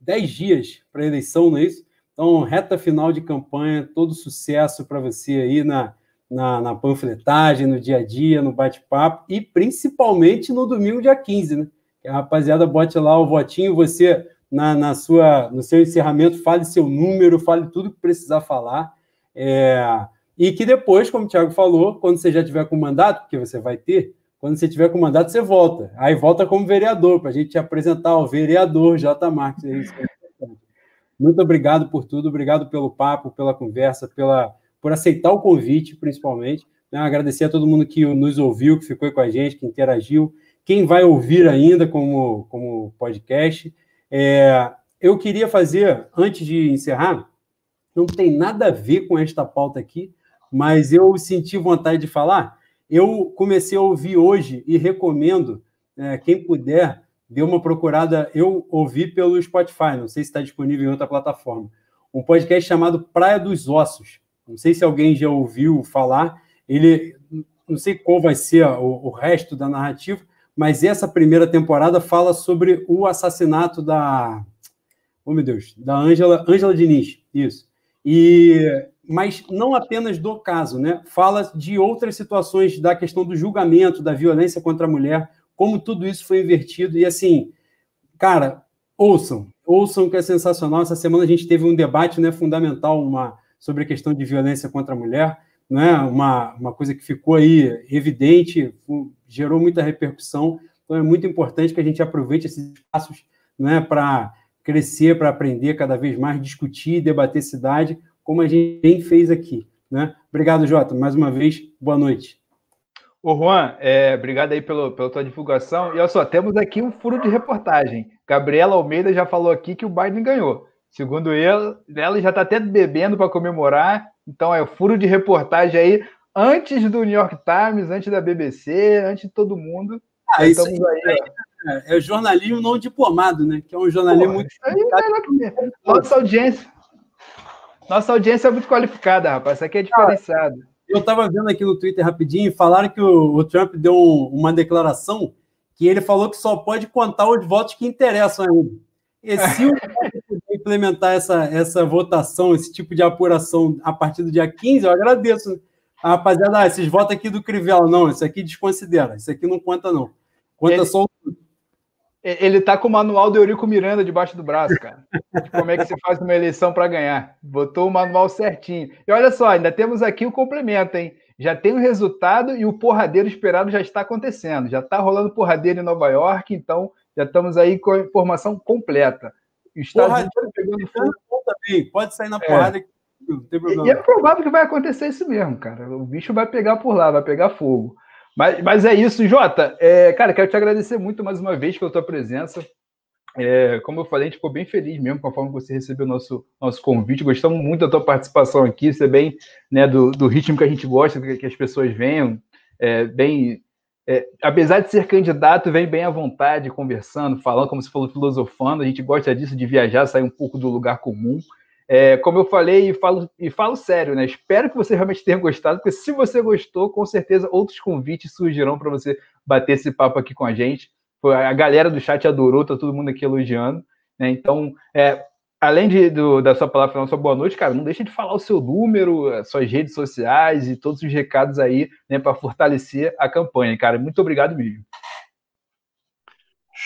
10 dias para a eleição, não é isso? Então, reta final de campanha, todo sucesso para você aí na, na, na, panfletagem, no dia a dia, no bate-papo e principalmente no domingo, dia 15, né? Que a rapaziada bote lá o votinho, você na, na sua, no seu encerramento, fale seu número, fale tudo que precisar falar. É, e que depois, como o Thiago falou, quando você já tiver com mandato, porque você vai ter, quando você tiver com mandato, você volta. Aí volta como vereador, para a gente te apresentar o vereador J. Marques. É é Muito obrigado por tudo, obrigado pelo papo, pela conversa, pela, por aceitar o convite, principalmente. Né? Agradecer a todo mundo que nos ouviu, que ficou com a gente, que interagiu. Quem vai ouvir ainda como, como podcast. É, eu queria fazer, antes de encerrar, não tem nada a ver com esta pauta aqui, mas eu senti vontade de falar. Eu comecei a ouvir hoje e recomendo, é, quem puder, dê uma procurada. Eu ouvi pelo Spotify, não sei se está disponível em outra plataforma. Um podcast chamado Praia dos Ossos. Não sei se alguém já ouviu falar. Ele, não sei qual vai ser o, o resto da narrativa, mas essa primeira temporada fala sobre o assassinato da. Oh, meu Deus, da Ângela Ângela Diniz, isso. E mas não apenas do caso, né? Fala de outras situações da questão do julgamento, da violência contra a mulher, como tudo isso foi invertido e assim, cara, ouçam, ouçam que é sensacional. Essa semana a gente teve um debate, né, fundamental, uma sobre a questão de violência contra a mulher né, uma, uma coisa que ficou aí evidente, gerou muita repercussão. Então é muito importante que a gente aproveite esses espaços né, para crescer, para aprender cada vez mais, discutir, debater cidade, como a gente bem fez aqui. Né? Obrigado, Jota. Mais uma vez, boa noite. Ô Juan, é, obrigado aí pelo, pela tua divulgação. E olha só, temos aqui um furo de reportagem. Gabriela Almeida já falou aqui que o Biden ganhou. Segundo ele, ela já está até bebendo para comemorar. Então é furo de reportagem aí antes do New York Times, antes da BBC, antes de todo mundo. Ah, isso aí, aí é, é, jornalismo não diplomado, né? Que é um jornalismo muito. É nossa audiência. Nossa audiência é muito qualificada, rapaz. Isso aqui é diferenciado. eu estava vendo aqui no Twitter rapidinho, falaram que o, o Trump deu um, uma declaração que ele falou que só pode contar os votos que interessam a ele. E se o implementar essa, essa votação, esse tipo de apuração a partir do dia 15, eu agradeço. Né? Ah, rapaziada, esses votos aqui do Crivella, não, isso aqui desconsidera, isso aqui não conta, não. Conta ele, só o. Ele tá com o manual do Eurico Miranda debaixo do braço, cara. Como é que você faz uma eleição para ganhar? Botou o manual certinho. E olha só, ainda temos aqui o complemento, hein? Já tem o resultado e o porradeiro esperado já está acontecendo. Já está rolando porradeiro em Nova York, então já estamos aí com a informação completa. O Estados Unidos pegando fogo também. Pode sair na é. porrada é. não tem problema. E é provável que vai acontecer isso mesmo, cara. O bicho vai pegar por lá, vai pegar fogo. Mas, mas é isso, Jota. É, cara, quero te agradecer muito mais uma vez pela tua presença. É, como eu falei, a gente ficou bem feliz mesmo com a forma que você recebeu o nosso, nosso convite. Gostamos muito da tua participação aqui, você é bem né, do, do ritmo que a gente gosta, que, que as pessoas venham, é, bem. É, apesar de ser candidato, vem bem à vontade, conversando, falando, como você falou, filosofando. A gente gosta disso, de viajar, sair um pouco do lugar comum. É, como eu falei e falo, e falo sério, né? Espero que você realmente tenha gostado, porque se você gostou, com certeza outros convites surgirão para você bater esse papo aqui com a gente. A galera do chat adorou, tá todo mundo aqui elogiando. Né? Então, é, além de, do, da sua palavra final, sua boa noite, cara, não deixe de falar o seu número, suas redes sociais e todos os recados aí né, para fortalecer a campanha, cara. Muito obrigado mesmo.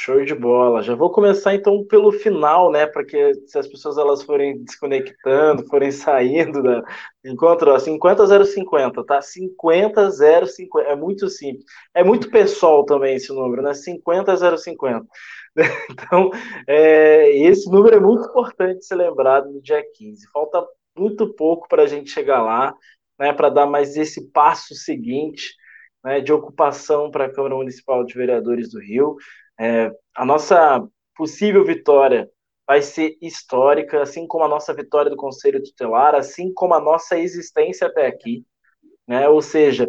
Show de bola. Já vou começar então pelo final, né? Porque se as pessoas elas forem desconectando, forem saindo da encontro, ó, 50 050, tá? 50 050. É muito simples. É muito pessoal também esse número, né? 50 050. Então, é, esse número é muito importante ser lembrado no dia 15. Falta muito pouco para a gente chegar lá, né? Para dar mais esse passo seguinte. Né, de ocupação para a Câmara Municipal de Vereadores do Rio. É, a nossa possível vitória vai ser histórica, assim como a nossa vitória do Conselho Tutelar, assim como a nossa existência até aqui. Né? Ou seja,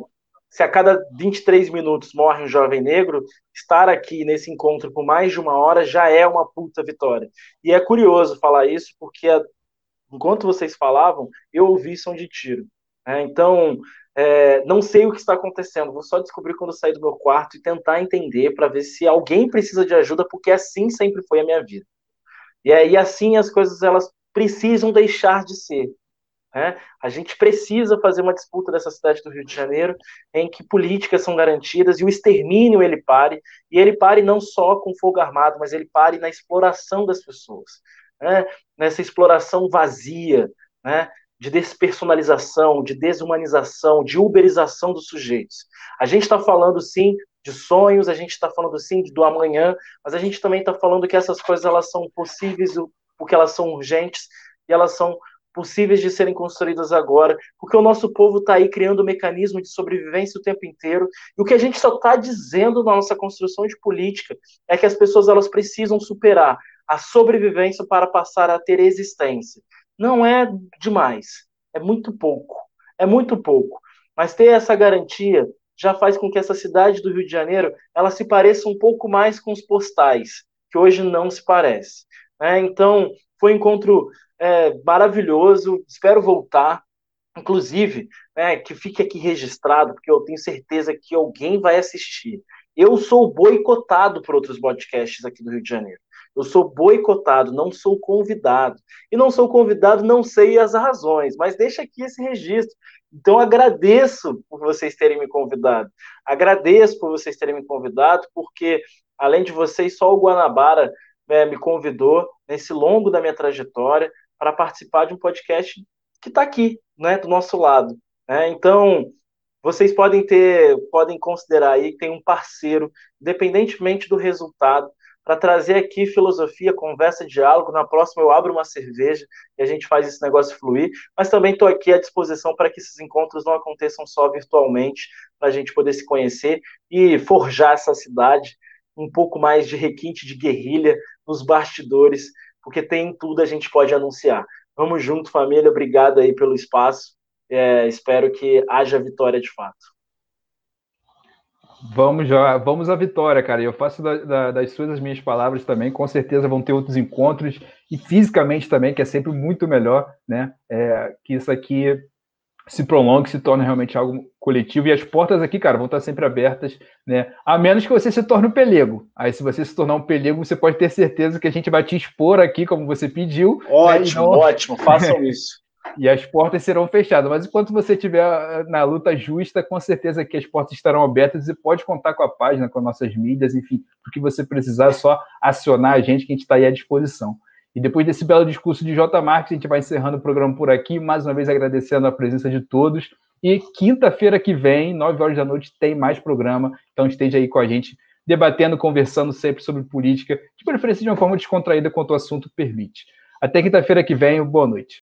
se a cada 23 minutos morre um jovem negro, estar aqui nesse encontro por mais de uma hora já é uma puta vitória. E é curioso falar isso, porque enquanto vocês falavam, eu ouvi som de tiro. Né? Então, é, não sei o que está acontecendo, vou só descobrir quando sair do meu quarto e tentar entender para ver se alguém precisa de ajuda, porque assim sempre foi a minha vida. E aí assim as coisas elas precisam deixar de ser. Né? A gente precisa fazer uma disputa dessa cidade do Rio de Janeiro em que políticas são garantidas e o extermínio ele pare, e ele pare não só com fogo armado, mas ele pare na exploração das pessoas, né? nessa exploração vazia, né? De despersonalização, de desumanização, de uberização dos sujeitos. A gente está falando, sim, de sonhos, a gente está falando, sim, do amanhã, mas a gente também está falando que essas coisas elas são possíveis porque elas são urgentes e elas são possíveis de serem construídas agora, porque o nosso povo está aí criando um mecanismo de sobrevivência o tempo inteiro, e o que a gente só está dizendo na nossa construção de política é que as pessoas elas precisam superar a sobrevivência para passar a ter existência não é demais, é muito pouco, é muito pouco. Mas ter essa garantia já faz com que essa cidade do Rio de Janeiro ela se pareça um pouco mais com os postais, que hoje não se parece. Né? Então, foi um encontro é, maravilhoso, espero voltar. Inclusive, né, que fique aqui registrado, porque eu tenho certeza que alguém vai assistir. Eu sou boicotado por outros podcasts aqui do Rio de Janeiro. Eu sou boicotado, não sou convidado. E não sou convidado, não sei as razões, mas deixa aqui esse registro. Então agradeço por vocês terem me convidado. Agradeço por vocês terem me convidado, porque além de vocês, só o Guanabara né, me convidou nesse longo da minha trajetória para participar de um podcast que está aqui, né, do nosso lado. Né? Então vocês podem ter, podem considerar aí que tem um parceiro, independentemente do resultado, para trazer aqui filosofia, conversa, diálogo. Na próxima eu abro uma cerveja e a gente faz esse negócio fluir. Mas também estou aqui à disposição para que esses encontros não aconteçam só virtualmente, para a gente poder se conhecer e forjar essa cidade um pouco mais de requinte de guerrilha nos bastidores, porque tem tudo a gente pode anunciar. Vamos junto, família. Obrigado aí pelo espaço. É, espero que haja vitória de fato. Vamos já, vamos à vitória, cara. Eu faço da, da, das suas as minhas palavras também. Com certeza vão ter outros encontros e fisicamente também, que é sempre muito melhor, né? É, que isso aqui se prolongue, se torne realmente algo coletivo. E as portas aqui, cara, vão estar sempre abertas, né? A menos que você se torne um pelego. Aí, se você se tornar um pelego, você pode ter certeza que a gente vai te expor aqui, como você pediu. Ótimo, né? não... ótimo, façam isso. E as portas serão fechadas. Mas enquanto você estiver eh, na luta justa, com certeza que as portas estarão abertas e pode contar com a página, com nossas mídias, enfim, o que você precisar, é só acionar a gente que a gente está aí à disposição. E depois desse belo discurso de J. Marques, a gente vai encerrando o programa por aqui, mais uma vez agradecendo a presença de todos. E quinta-feira que vem, nove horas da noite, tem mais programa, então esteja aí com a gente, debatendo, conversando sempre sobre política, de preferência de uma forma descontraída quanto o assunto permite. Até quinta-feira que vem, boa noite.